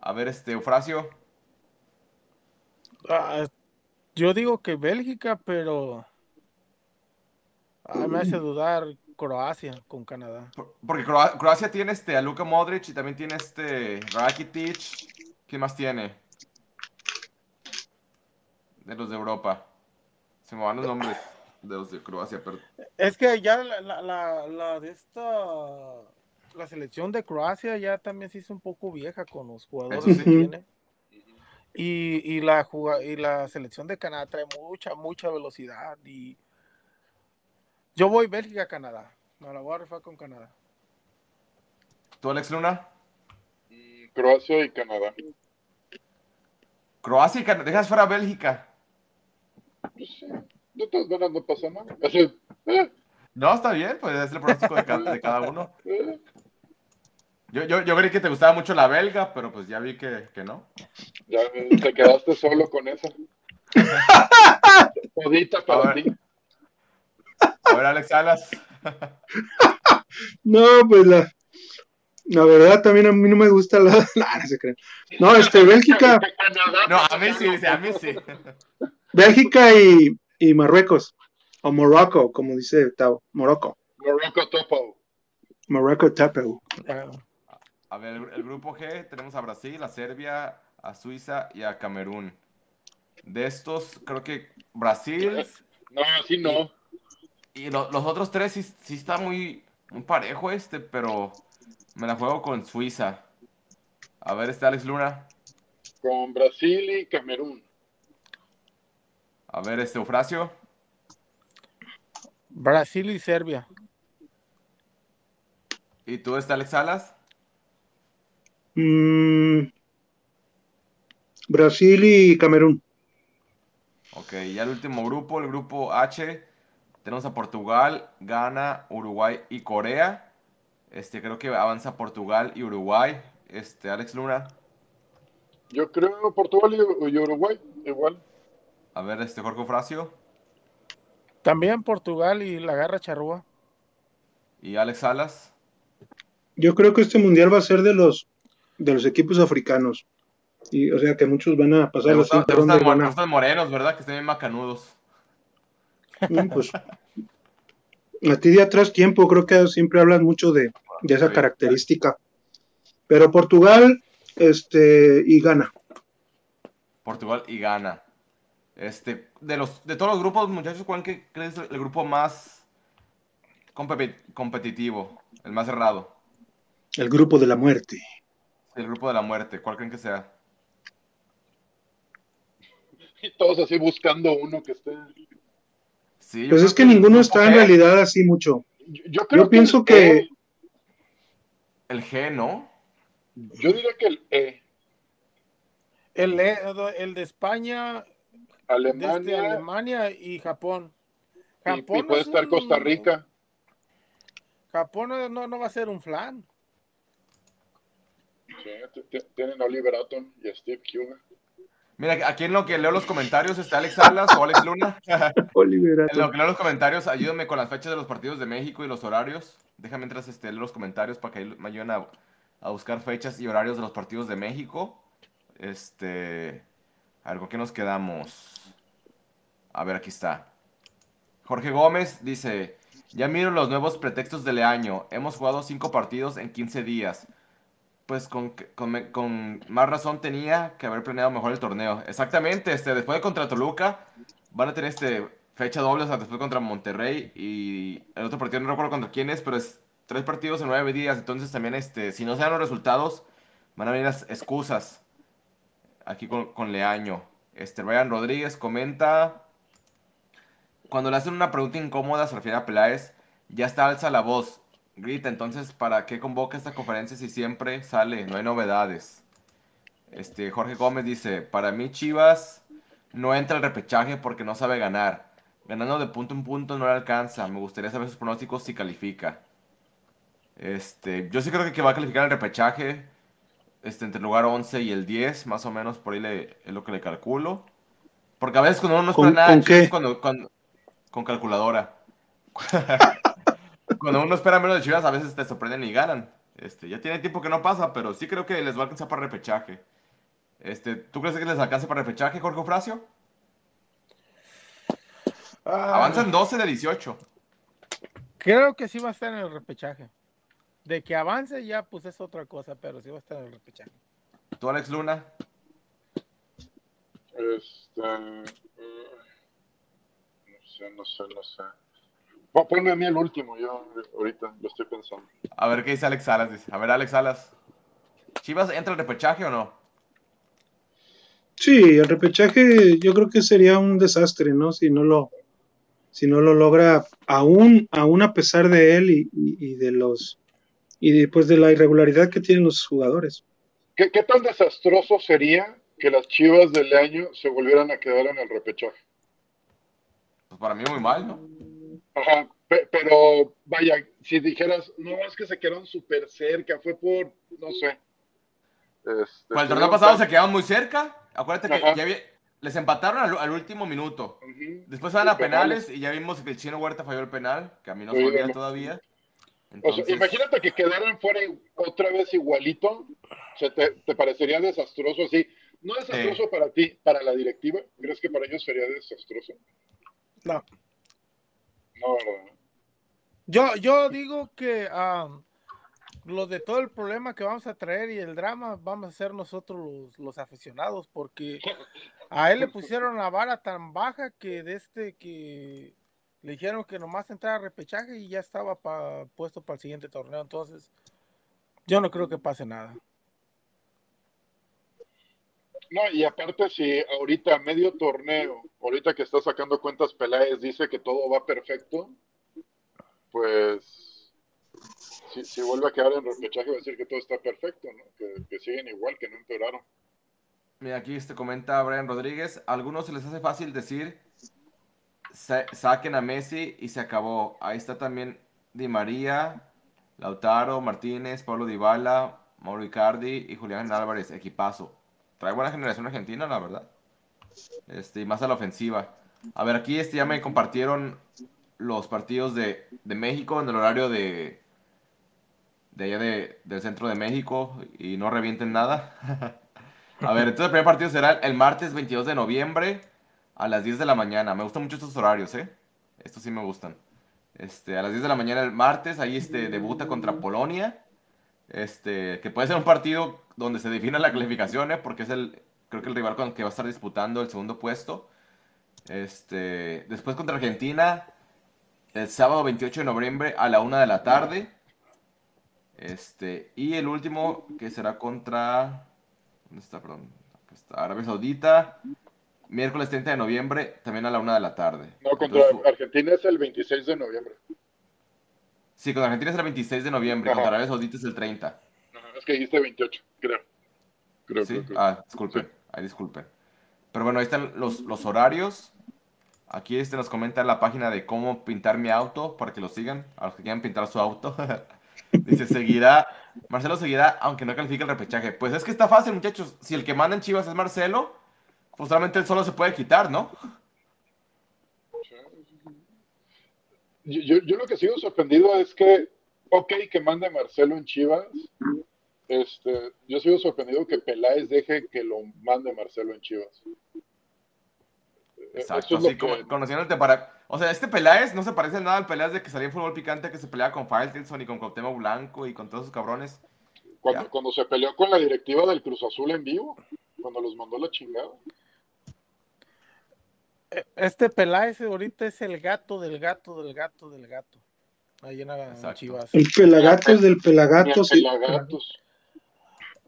S3: A ver, este Eufrasio.
S6: Ah, Yo digo que Bélgica, pero ay, me hace dudar Croacia con Canadá.
S3: Por- Porque Croa- Croacia tiene este, a Luka Modric y también tiene este Rakitic. ¿Quién más tiene? De los de Europa. Se me van los nombres de los de Croacia, pero
S6: Es que ya la, la, la, la de esta la selección de Croacia ya también se hizo un poco vieja con los jugadores que tiene. Y, y la y la selección de Canadá trae mucha, mucha velocidad. Y yo voy Bélgica, Canadá. Me la voy a rifar con Canadá.
S3: ¿tú, Alex Luna?
S7: Croacia y Canadá.
S3: Croacia y Canadá. Dejas fuera Bélgica.
S7: Pues sí, de todas maneras no pasa nada. Eh,
S3: No, está bien, pues es el pronóstico de, ca- de cada uno.
S7: eh,
S3: Yo, yo, yo creí que te gustaba mucho la belga, pero pues ya vi que, que no.
S7: ya eh, te quedaste solo con esa. Todita para ti.
S3: A ver, Alex Salas.
S8: No, pues la, la verdad también a mí no me gusta la. Nah, no se crean. No, este, Bélgica,
S3: No, a mí sí, dice, a mí sí.
S8: Bélgica y, y Marruecos. O Morocco, como dice Tao. Morocco.
S7: Morocco Topo.
S8: Morocco.
S6: Ah,
S3: A ver, el, el grupo G tenemos a Brasil, a Serbia, a Suiza y a Camerún. De estos, creo que Brasil
S7: No, así no.
S3: Y lo- los otros tres sí, sí está muy, muy parejo este, pero me la juego con Suiza. A ver, este Alex Luna.
S7: Con Brasil y Camerún.
S3: A ver, este Eufrasio.
S6: Brasil y Serbia.
S3: ¿Y tú, este Alex Salas?
S8: Mm, Brasil y Camerún.
S3: Ok, ya el último grupo, el grupo H. Tenemos a Portugal, Ghana, Uruguay y Corea. Este, creo que avanza Portugal y Uruguay. Este, Alex Luna.
S7: Yo creo Portugal y, Uruguay, igual.
S3: A ver, este Jorge Eufrasio.
S6: También Portugal y la garra charrúa.
S3: Y Alex Salas.
S8: Yo creo que este mundial va a ser de los de los equipos africanos. Y, o sea que muchos van a pasar a-
S3: gustan morenos, ¿verdad? Que estén bien macanudos.
S8: Pues, a ti de atrás tiempo, creo que siempre hablas mucho de, de esa característica. Pero Portugal este, y Ghana.
S3: Portugal y Ghana. Este, de los, de todos los grupos, muchachos, ¿cuál que crees el grupo más compe- competitivo? El más cerrado.
S8: El grupo de la muerte.
S3: El grupo de la muerte. ¿Cuál creen que sea?
S7: Y todos así buscando uno que esté.
S3: Sí,
S8: Pues es que ninguno está en realidad así mucho.
S7: Yo, yo creo
S8: Yo pienso
S7: el
S8: que
S7: E,
S3: El G, ¿no?
S7: yo diría que el E.
S6: El, E- el de España, desde
S7: Alemania.
S6: Alemania y Japón.
S7: y- y,
S6: Japón
S7: puede
S6: es
S7: estar
S6: un-
S7: Costa Rica.
S6: Japón no, no va a ser un flan.
S7: Sí, tienen a Oliver Atom y a Steve Huga.
S3: Mira, aquí en lo que leo los comentarios está Alex Salas o Alex Luna. En lo que leo los comentarios, ayúdame con las fechas de los partidos de México y los horarios. Déjame mientras este, leo los comentarios para que me ayuden a, a buscar fechas y horarios de los partidos de México. Este. A ver, ¿con qué nos quedamos? A ver, aquí está. Jorge Gómez dice: Ya miro los nuevos pretextos del año. Hemos jugado cinco partidos en 15 días. Pues con, con, con más razón tenía que haber planeado mejor el torneo. Exactamente, este, después de contra Toluca, van a tener este fecha doble, o sea, después contra Monterrey y el otro partido no recuerdo contra quién es, pero es tres partidos en nueve días, entonces también este, si no se dan los resultados, van a venir las excusas aquí con, con Leaño. Este, Ryan Rodríguez comenta, cuando le hacen una pregunta incómoda, se refiere a Peláez, ya está alza la voz, grita, entonces, ¿para qué convoca esta conferencia si siempre sale? No hay novedades. Este, Jorge Gómez dice, para mí Chivas no entra al repechaje porque no sabe ganar. Ganando de punto en punto no le alcanza. Me gustaría saber sus pronósticos si califica. Este, yo sí creo que, va a calificar el repechaje. Este, entre el lugar 11 y el 10, más o menos, por ahí le- es lo que le calculo. Porque a veces cuando uno no espera
S8: ¿Con-
S3: nada,
S8: con qué?
S3: Cuando, cuando- con calculadora. cuando uno espera menos de Chivas, a veces te sorprenden y ganan. Este, ya tiene tiempo que no pasa, pero sí creo que les va a alcanzar para repechaje. Este, ¿tú crees que les alcance para repechaje, Jorge Ofracio?
S6: Ah,
S3: Avanzan 12 de 18.
S6: Creo que sí va a estar en el repechaje. De que avance ya, pues es otra cosa, pero sí va a estar en el repechaje.
S3: ¿Tú, Alex Luna?
S7: Este. eh, no sé, no sé, no sé. Pon- Ponme a mí el último, yo ahorita lo estoy pensando.
S3: A ver qué dice Alex Salas. Dice. A ver, Alex Salas. ¿Chivas entra el repechaje o no?
S8: Sí, el repechaje yo creo que sería un desastre, ¿no? Si no lo, si no lo logra, aún, aún a pesar de él y, y- y de los y después de la irregularidad que tienen los jugadores.
S7: ¿Qué, qué tan desastroso sería que las chivas del año se volvieran a quedar en el repechaje?
S3: Pues para mí muy mal, ¿no?
S7: Ajá, pe- pero vaya, si dijeras, no, es que se quedaron súper cerca, fue por, no sé. Este,
S3: Pues el torneo pasado se quedaron muy cerca. Acuérdate que ya vi- les empataron al, al último minuto. Después van a
S7: penales.
S3: penales y ya vimos que el chino Huerta falló el penal, que a mí no se olvida todavía.
S7: O
S3: Entonces,
S7: sea, imagínate que quedaran fuera otra vez igualito, o sea, te, te parecería desastroso así. No desastroso para ti, para la directiva. ¿Crees que para ellos sería desastroso?
S6: No. Yo, yo digo que lo de todo el problema que vamos a traer y el drama vamos a ser nosotros los, los aficionados, porque a él le pusieron la vara tan baja que de este que le dijeron que nomás entrara a repechaje y ya estaba puesto para el siguiente torneo. Entonces, yo no creo que pase nada.
S7: No, y aparte si ahorita medio torneo, ahorita que está sacando cuentas Peláez dice que todo va perfecto, pues si, si vuelve a quedar en repechaje va a decir que todo está perfecto, ¿no? Que, que siguen igual, que no empeoraron.
S3: Mira, aquí este comenta Brian Rodríguez. A algunos se les hace fácil decir "Sa- saquen a Messi y se acabó. Ahí está también Di María, Lautaro, Martínez, Pablo Dybala, Mauro Icardi y Julián Álvarez. Equipazo. Trae buena generación argentina, la verdad. Este, y más a la ofensiva. A ver, aquí este, ya me compartieron los partidos de, de México en el horario de, de allá de- del centro de México y no revienten nada. A ver, entonces el primer partido será el martes 22 de noviembre a las 10 de la mañana. Me gustan mucho estos horarios, ¿eh? Estos sí me gustan. Este, a las 10 de la mañana el martes, ahí este, debuta contra Polonia. Este, que puede ser un partido donde se defina la clasificación, ¿eh? Porque es el, creo que el rival con el que va a estar disputando el segundo puesto. Este, después contra Argentina, el sábado 28 de noviembre a la 1 de la tarde. Este, y el último que será contra. ¿Dónde está? Perdón. Está, Arabia Saudita. Miércoles 30 de noviembre, también a la 1 de la tarde.
S7: No, contra
S3: Entonces,
S7: Argentina es el 26 de noviembre.
S3: sí, contra Argentina es el 26 de noviembre,
S7: Ajá.
S3: contra Arabia Saudita es el 30.
S7: Es que dijiste 28, creo. Creo,
S3: Sí,
S7: creo, creo.
S3: ah, disculpen, ahí disculpen. Pero bueno, ahí están los, los horarios. Aquí este nos comenta en la página de cómo pintar mi auto, para que lo sigan, a los que quieran pintar su auto. Dice, seguirá, Marcelo seguirá, aunque no califique el repechaje. Pues es que está fácil, muchachos. Si el que manda en Chivas es Marcelo, pues solamente él solo se puede quitar, ¿no?
S7: Yo, yo, yo lo que sigo sorprendido es que, ok, que mande Marcelo en Chivas. Este, yo sigo sorprendido que Peláez deje que lo mande Marcelo en Chivas.
S3: Exacto,
S7: es
S3: como
S7: que-
S3: conociéndote para... O sea, este Peláez no se parece nada al Peláez de que salía en Fútbol Picante, que se peleaba con Faitelson y con Cuauhtémoc Blanco y con todos esos cabrones.
S7: Cuando, cuando se peleó con la directiva del Cruz Azul en vivo, cuando los mandó la chingada.
S6: Este Peláez ahorita es el gato del gato del gato del gato. Ahí en la. Chivas.
S8: El pelagatos del
S7: Ni a
S8: pelagato, sí.
S7: pelagatos.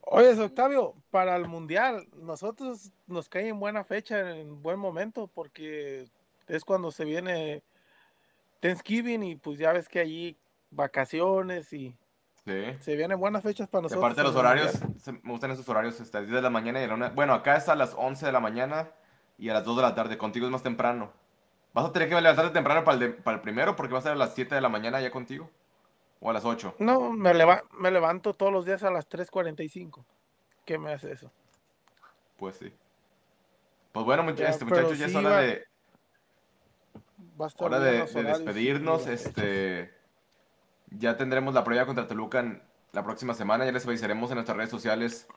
S6: Oye, Octavio, para el Mundial, nosotros nos cae en buena fecha, en buen momento, porque es cuando se viene Thanksgiving y pues ya ves que allí vacaciones y
S3: Sí.
S6: se vienen buenas fechas para
S3: Y
S6: nosotros.
S3: aparte de los horarios, se- me gustan esos horarios, a las 10 de la mañana y a la una- Bueno, acá es a las 11 de la mañana y a las 2 de la tarde. Contigo es más temprano. ¿Vas a tener que levantarte temprano para el, de- para el primero porque va a ser a las 7 de la mañana ya contigo? ¿O a las 8?
S6: No, me, leva- me levanto todos los días a las 3.45. ¿Qué me hace eso?
S3: Pues sí. Pues bueno, much-
S6: Ya,
S3: este, muchachos, ya es hora
S6: va-
S3: de, hora de, despedirnos. Este, ya tendremos la prueba contra Toluca en la próxima semana. Ya les avisaremos en nuestras redes sociales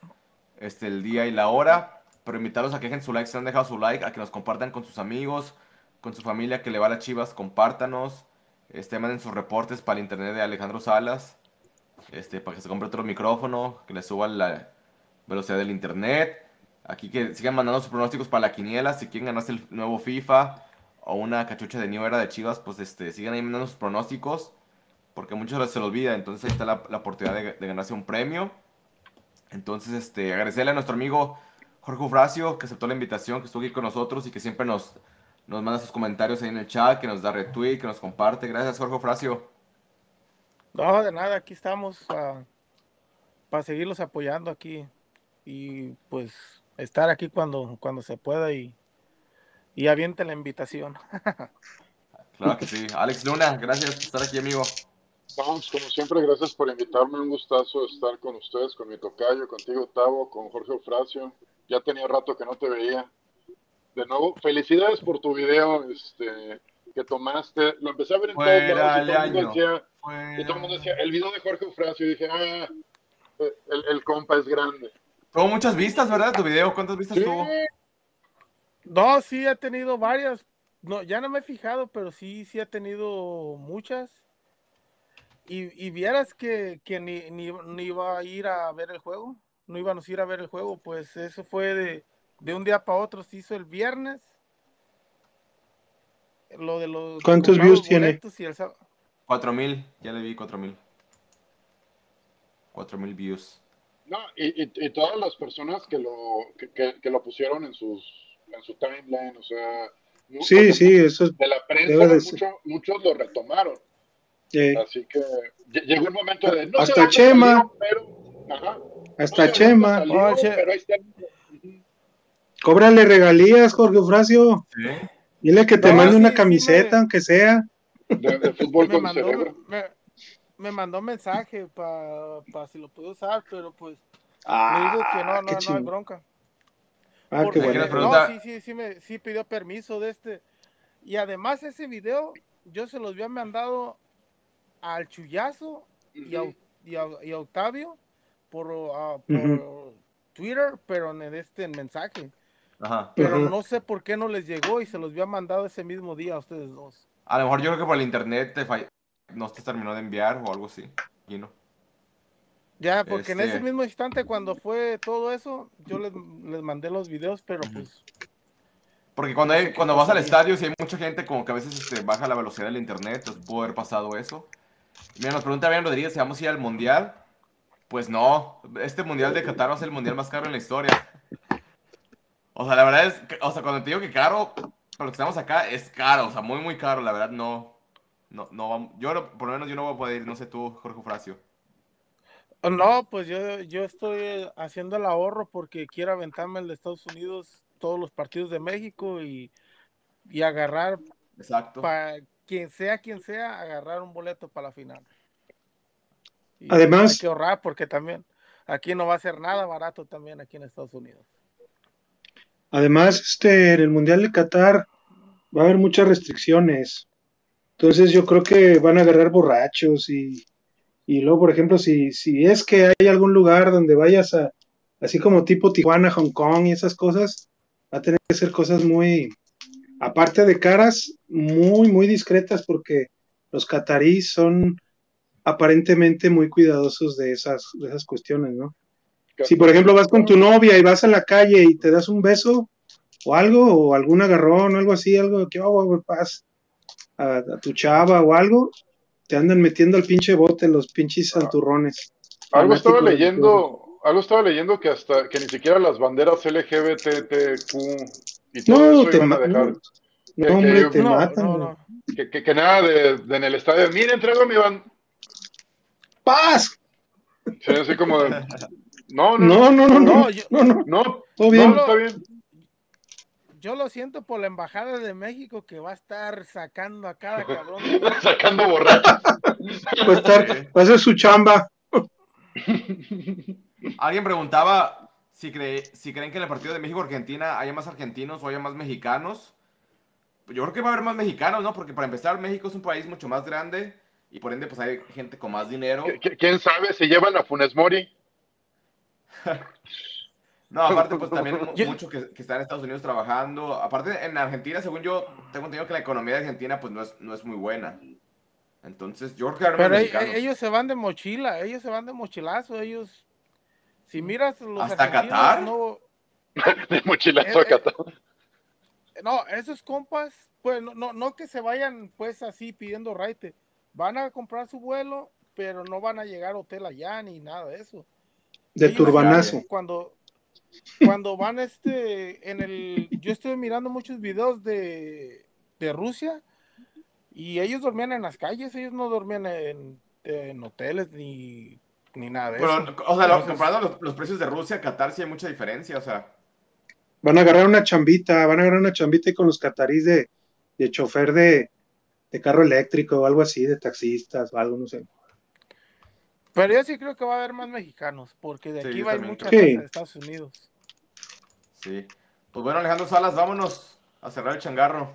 S3: este, el día y la hora. Pero invitarlos a que dejen su like si no han dejado su like, a que nos compartan con sus amigos, con su familia que le va a las chivas, compártanos. Este, manden sus reportes para el internet de Alejandro Salas. Este, para que se compre otro micrófono, que le suba la velocidad del internet. Aquí que sigan mandando sus pronósticos para la quiniela. Si quieren ganarse el nuevo FIFA o una cachucha de New Era de Chivas, pues este, sigan ahí mandando sus pronósticos. Porque veces se olvida. Entonces ahí está la, oportunidad de, de ganarse un premio. Entonces, este, agradecerle a nuestro amigo Jorge Ufracio, que aceptó la invitación, que estuvo aquí con nosotros y que siempre nos, nos manda sus comentarios ahí en el chat, que nos da retweet, que nos comparte. Gracias, Jorge Ufracio.
S6: No, de nada, aquí estamos ah, para seguirlos apoyando aquí y pues estar aquí cuando, cuando se pueda y, y aviente la invitación.
S3: Claro que sí. Alex Luna, gracias por estar aquí, amigo.
S7: Vamos, como siempre, gracias por invitarme. Un gustazo estar con ustedes, con mi tocayo, contigo, Tavo, con Jorge Eufrasio. Ya tenía rato que no te veía. De nuevo, felicidades por tu video este, que tomaste. Lo empecé a ver en todos lados y todo, el mundo
S3: año.
S7: decía,
S3: Fuera.
S7: y todo el mundo decía, el video de Jorge Eufrasio. Y dije, ah, el, el compa es grande.
S3: Tuvo muchas vistas, ¿verdad? Tu video, ¿cuántas vistas
S7: Sí,
S3: tuvo?
S6: No, sí he tenido varias. No, ya no me he fijado, pero sí, sí he tenido muchas. Y, y vieras que, que ni, ni, ni iba a ir a ver el juego, no íbamos a ir a ver el juego, pues eso fue de, de un día para otro, se hizo el viernes. Lo de los
S8: ¿Cuántos views tiene?
S6: el
S3: Cuatro mil, ya le vi cuatro mil. Cuatro mil views.
S7: No, y, y, y todas las personas que lo, que, que- que lo pusieron en, sus, en su timeline, o sea,
S8: Sí, sí, eso es-
S7: de la prensa,
S8: de
S7: mucho- muchos lo retomaron.
S8: eh,
S7: Así que lle- llegó el momento de. No
S8: Hasta Chema.
S7: salió, pero, ajá,
S8: hasta
S7: no
S8: Chema.
S7: salió,
S6: No, Che-
S7: pero ahí está.
S8: Cóbrale regalías, Jorge Eufrasio.
S3: Sí.
S8: Dile que te
S6: No,
S8: mande
S6: sí,
S8: una
S6: sí
S8: camiseta,
S6: me-
S8: aunque sea.
S7: De, de fútbol
S6: me
S7: con
S6: mandó,
S7: cerebro.
S6: me, me mandó mensaje para si lo puedo usar, pero pues
S8: Ah,
S6: digo que no,
S8: qué
S6: no, no hay bronca.
S8: Ah, qué
S6: Porque-
S3: bueno.
S8: bueno.
S3: pregunta-
S6: No, sí, sí, sí, me, sí pidió permiso de este. Y además ese video yo se los había mandado al Chuyazo y, a, y a- y a Octavio por, ah, por. Twitter, pero en este mensaje.
S3: Ajá.
S6: Pero no sé por qué no les llegó y se los había mandado ese mismo día a ustedes dos.
S3: A lo mejor yo creo que por el internet te fall- no te terminó de enviar o algo así. Y no.
S6: Ya, porque en
S3: Este-
S6: ese mismo instante cuando fue todo eso, yo les, les mandé los videos, pero pues
S3: Porque cuando, hay, cuando vas al estadio, si hay mucha gente, como que a veces este, baja la velocidad del internet, entonces pudo haber pasado eso. Mira, nos pregunta Brian Rodríguez si vamos a ir al mundial. Pues no, este mundial de Qatar va a ser el mundial más caro en la historia. O sea, la verdad es, que- o sea, cuando te digo que caro, para los que estamos acá, es caro, o sea, muy, muy caro, la verdad, no. No, no vamos, yo no- por lo menos yo no voy a poder ir, no sé tú, Jorge Fracio.
S6: No, pues yo, yo estoy haciendo el ahorro porque quiero aventarme el de Estados Unidos, todos los partidos de México y, y agarrar,
S3: Exacto.
S6: para quien sea quien sea, agarrar un boleto para la final. Y
S8: Además-
S6: Hay que ahorrar porque también aquí no va a ser nada barato también aquí en Estados Unidos.
S8: Además, este, en el Mundial de Qatar va a haber muchas restricciones. Entonces yo creo que van a agarrar borrachos y, y luego, por ejemplo, si, si es que hay algún lugar donde vayas a, así como tipo Tijuana, Hong Kong y esas cosas, va a tener que ser cosas muy, aparte de caras, muy, muy discretas porque los cataríes son aparentemente muy cuidadosos de esas, de esas cuestiones, ¿no? Si por ejemplo vas con tu novia y vas a la calle y te das un beso o algo, o algún agarrón o algo así, algo que oh, paz a, a tu chava o algo, te andan metiendo al pinche bote los pinches santurrones.
S7: Algo estaba leyendo, algo estaba leyendo que hasta que ni siquiera las banderas LGBTQ y todo
S8: No,
S7: eso
S8: te
S7: iban a dejar.
S8: no,
S7: que-
S8: hombre,
S7: que-
S8: te
S6: No,
S8: matan.
S6: no.
S7: Que, que- que nada de, de en el estadio, miren, traigo mi ban.
S8: ¡Paz!
S7: Sí, así como de, no, no,
S8: No, no, no, no,
S6: No, yo-
S8: no, no,
S7: no,
S8: todo bien.
S7: no, está bien.
S6: Yo lo siento por la embajada de México que va a estar sacando a cada cabrón.
S7: Sacando borrachos.
S8: Va a estar, va a ser su chamba.
S3: Alguien preguntaba si, cree, si creen que en el partido de México-Argentina haya más argentinos o haya más mexicanos. Yo creo que va a haber más mexicanos, ¿no? Porque para empezar, México es un país mucho más grande y por ende, pues hay gente con más dinero.
S7: ¿Qui- qui- ¿Quién sabe si llevan a Funes Mori?
S3: No, aparte, pues también
S6: Yo-
S3: mucho que, que están en Estados Unidos trabajando. Aparte, en Argentina, según yo, tengo entendido que la economía de Argentina, pues no es, no es muy buena. Entonces, yo creo que
S6: Pero e-
S3: mexicanos.
S6: ellos se van de mochila, ellos se van de mochilazo, ellos. Si miras los
S3: ¿Hasta Qatar?
S6: no,
S7: De mochilazo
S6: Eh,
S7: a Qatar.
S6: no, esos compas, pues no, no, no que se vayan pues así pidiendo raite, van a comprar su vuelo, pero no van a llegar a hotel allá ni nada de eso.
S8: De turbanazo.
S6: Cuando, cuando van este, en el, yo estoy mirando muchos videos de, de Rusia y ellos dormían en las calles, ellos no dormían en, en hoteles ni, ni nada de
S3: Pero,
S6: eso.
S3: o sea,
S6: Entonces,
S3: comparando los, los precios de Rusia, Qatar, sí hay mucha diferencia. O sea,
S8: Van a agarrar una chambita, van a agarrar una chambita ahí con los catarís de, de chofer de, de carro eléctrico o algo así, de taxistas o algo, no sé.
S6: Pero yo sí creo que va a haber más mexicanos, porque de
S3: Sí,
S6: aquí va a ir
S3: también
S6: mucha
S8: Sí.
S6: de Estados Unidos.
S3: sí. Pues bueno, Alejandro Salas, vámonos a cerrar el changarro.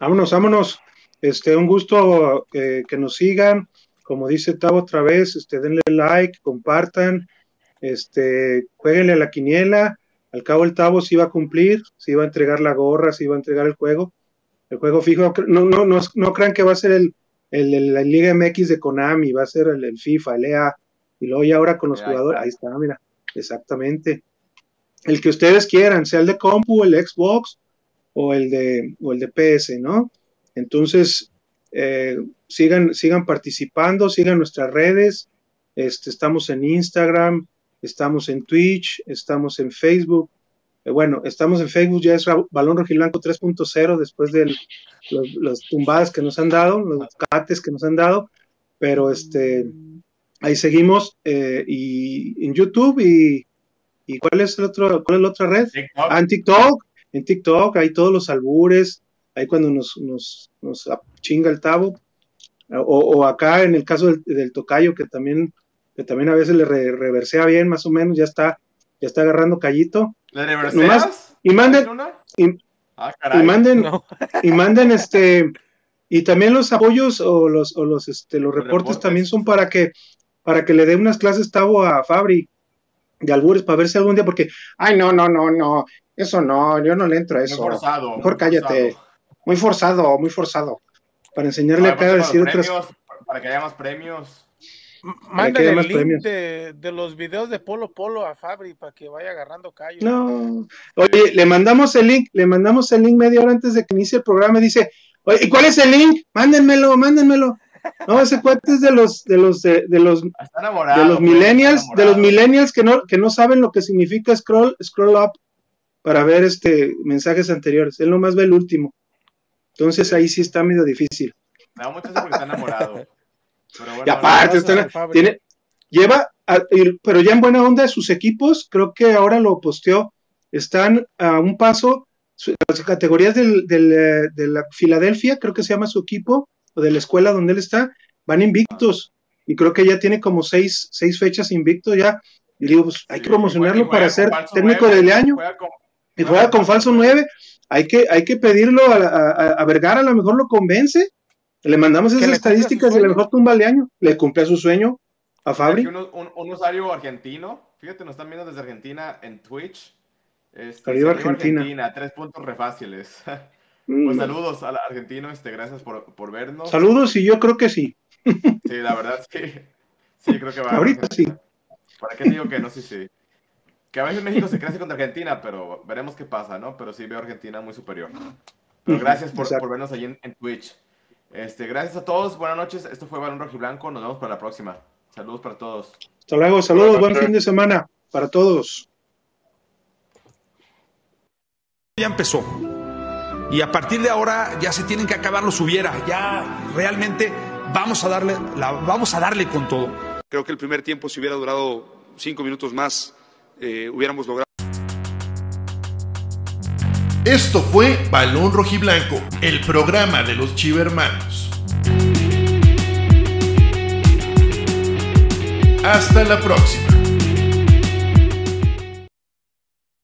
S8: Vámonos, vámonos. Este, un gusto eh, que nos sigan. Como dice Tavo otra vez, este, denle like, compartan, este, jueguenle a la quiniela. Al cabo el Tavo sí va a cumplir, sí va a entregar la gorra, sí va a entregar el juego. El juego fijo, no, no, no, no crean que va a ser el, el, el- la Liga MX de Konami, va a ser el, el FIFA, el EA. Y luego ya ahora con los
S3: ahí
S8: jugadores,
S3: está.
S8: ahí está, mira, exactamente. El que ustedes quieran, sea el de compu, el de Xbox o el de, o el de PS, ¿no? Entonces, eh, sigan, sigan participando, sigan nuestras redes. Este, estamos en Instagram, estamos en Twitch, estamos en Facebook. Eh, bueno, estamos en Facebook, ya es Balón Rojiblanco 3.0 después de los tumbadas que nos han dado, los cates que nos han dado, pero este, ahí seguimos eh, y en YouTube y, y ¿cuál es el otro, cuál es la otra red?
S3: TikTok.
S8: Ah, en TikTok, en TikTok, hay todos los albures, ahí cuando nos, nos, nos chinga el tabo, o, o acá en el caso del, del tocayo, que también, que también a veces le re- reversea bien, más o menos, ya está, ya está agarrando callito.
S3: ¿Le reverseas?
S8: y manden- y-
S3: Ah,
S8: Y manden,
S6: No.
S8: y manden este, y también los apoyos o los, o los, este, los reportes,
S3: reportes.
S8: también son para que, para que le dé unas clases Tavo a Fabri de albures para ver si algún día, porque, ay, no, no, no, no, eso no, yo no le entro a
S3: Muy
S8: eso.
S3: forzado.
S8: Mejor
S3: muy
S8: cállate.
S3: forzado.
S8: Muy forzado, muy forzado. Para enseñarle acá a decir otras
S3: Para que haya más premios.
S6: Mándale el link de, de los videos de Polo Polo a Fabri para que vaya agarrando callo.
S8: No. Oye, le mandamos el link, le mandamos el link media hora antes de que inicie el programa y dice, oye, ¿y cuál es el link? Mándenmelo, mándenmelo. No, ese cuate es de los, de los, de, de los,
S3: Está enamorado.
S8: de los millennials, de los millennials que no, que no saben lo que significa scroll, scroll up para ver este mensajes anteriores. Él nomás ve el último. Entonces ahí sí está medio difícil.
S3: Me da mucha risa porque está enamorado. Pero bueno,
S8: Y aparte, tiene, lleva, a- y- pero ya en buena onda sus equipos, creo que ahora lo posteó, están a un paso, su- las categorías del, del, eh, de la Filadelfia, creo que se llama su equipo, o de la escuela donde él está, van invictos, y creo que ya tiene como seis, seis fechas invicto ya, y digo, pues hay
S3: Sí,
S8: que promocionarlo para ser técnico del año,
S3: juega con-
S8: y juega con falso 9, hay que, hay que pedirlo a, a- a Vergara, a lo mejor lo convence, le mandamos esas estadísticas y a lo
S6: sueño.
S8: mejor tumba el año, le cumple su sueño a Fabri.
S3: Uno- un, un usuario argentino, fíjate, nos están viendo desde Argentina en Twitch. Este,
S8: Arriba
S3: sí,
S8: Argentina.
S3: tres puntos re fáciles.
S8: Mm.
S3: Pues saludos al argentino, este, gracias por, por vernos.
S8: Saludos y yo creo que sí.
S3: Sí, la verdad sí. Sí, creo que va a
S8: Ahorita
S3: Argentina. ¿Para qué digo que no? Sí, sí. Que a veces México se crece contra Argentina, pero veremos qué pasa, ¿no? Pero sí veo a Argentina muy superior. Pero gracias por, por vernos allí en, en Twitch. Este, gracias a todos, buenas noches. Esto fue Balón Rojiblanco. Nos vemos para la próxima. Saludos para todos.
S8: Hasta luego, saludos, buen fin de semana para todos.
S10: ya empezó. Y a partir de ahora ya se tienen que acabar los hubiera. Ya realmente vamos a darle, la, vamos a darle con todo. Creo que el primer tiempo, si hubiera durado cinco minutos más, eh, hubiéramos logrado.
S1: Esto fue Balón Rojiblanco, el programa de los Chivermanos. Hasta la próxima.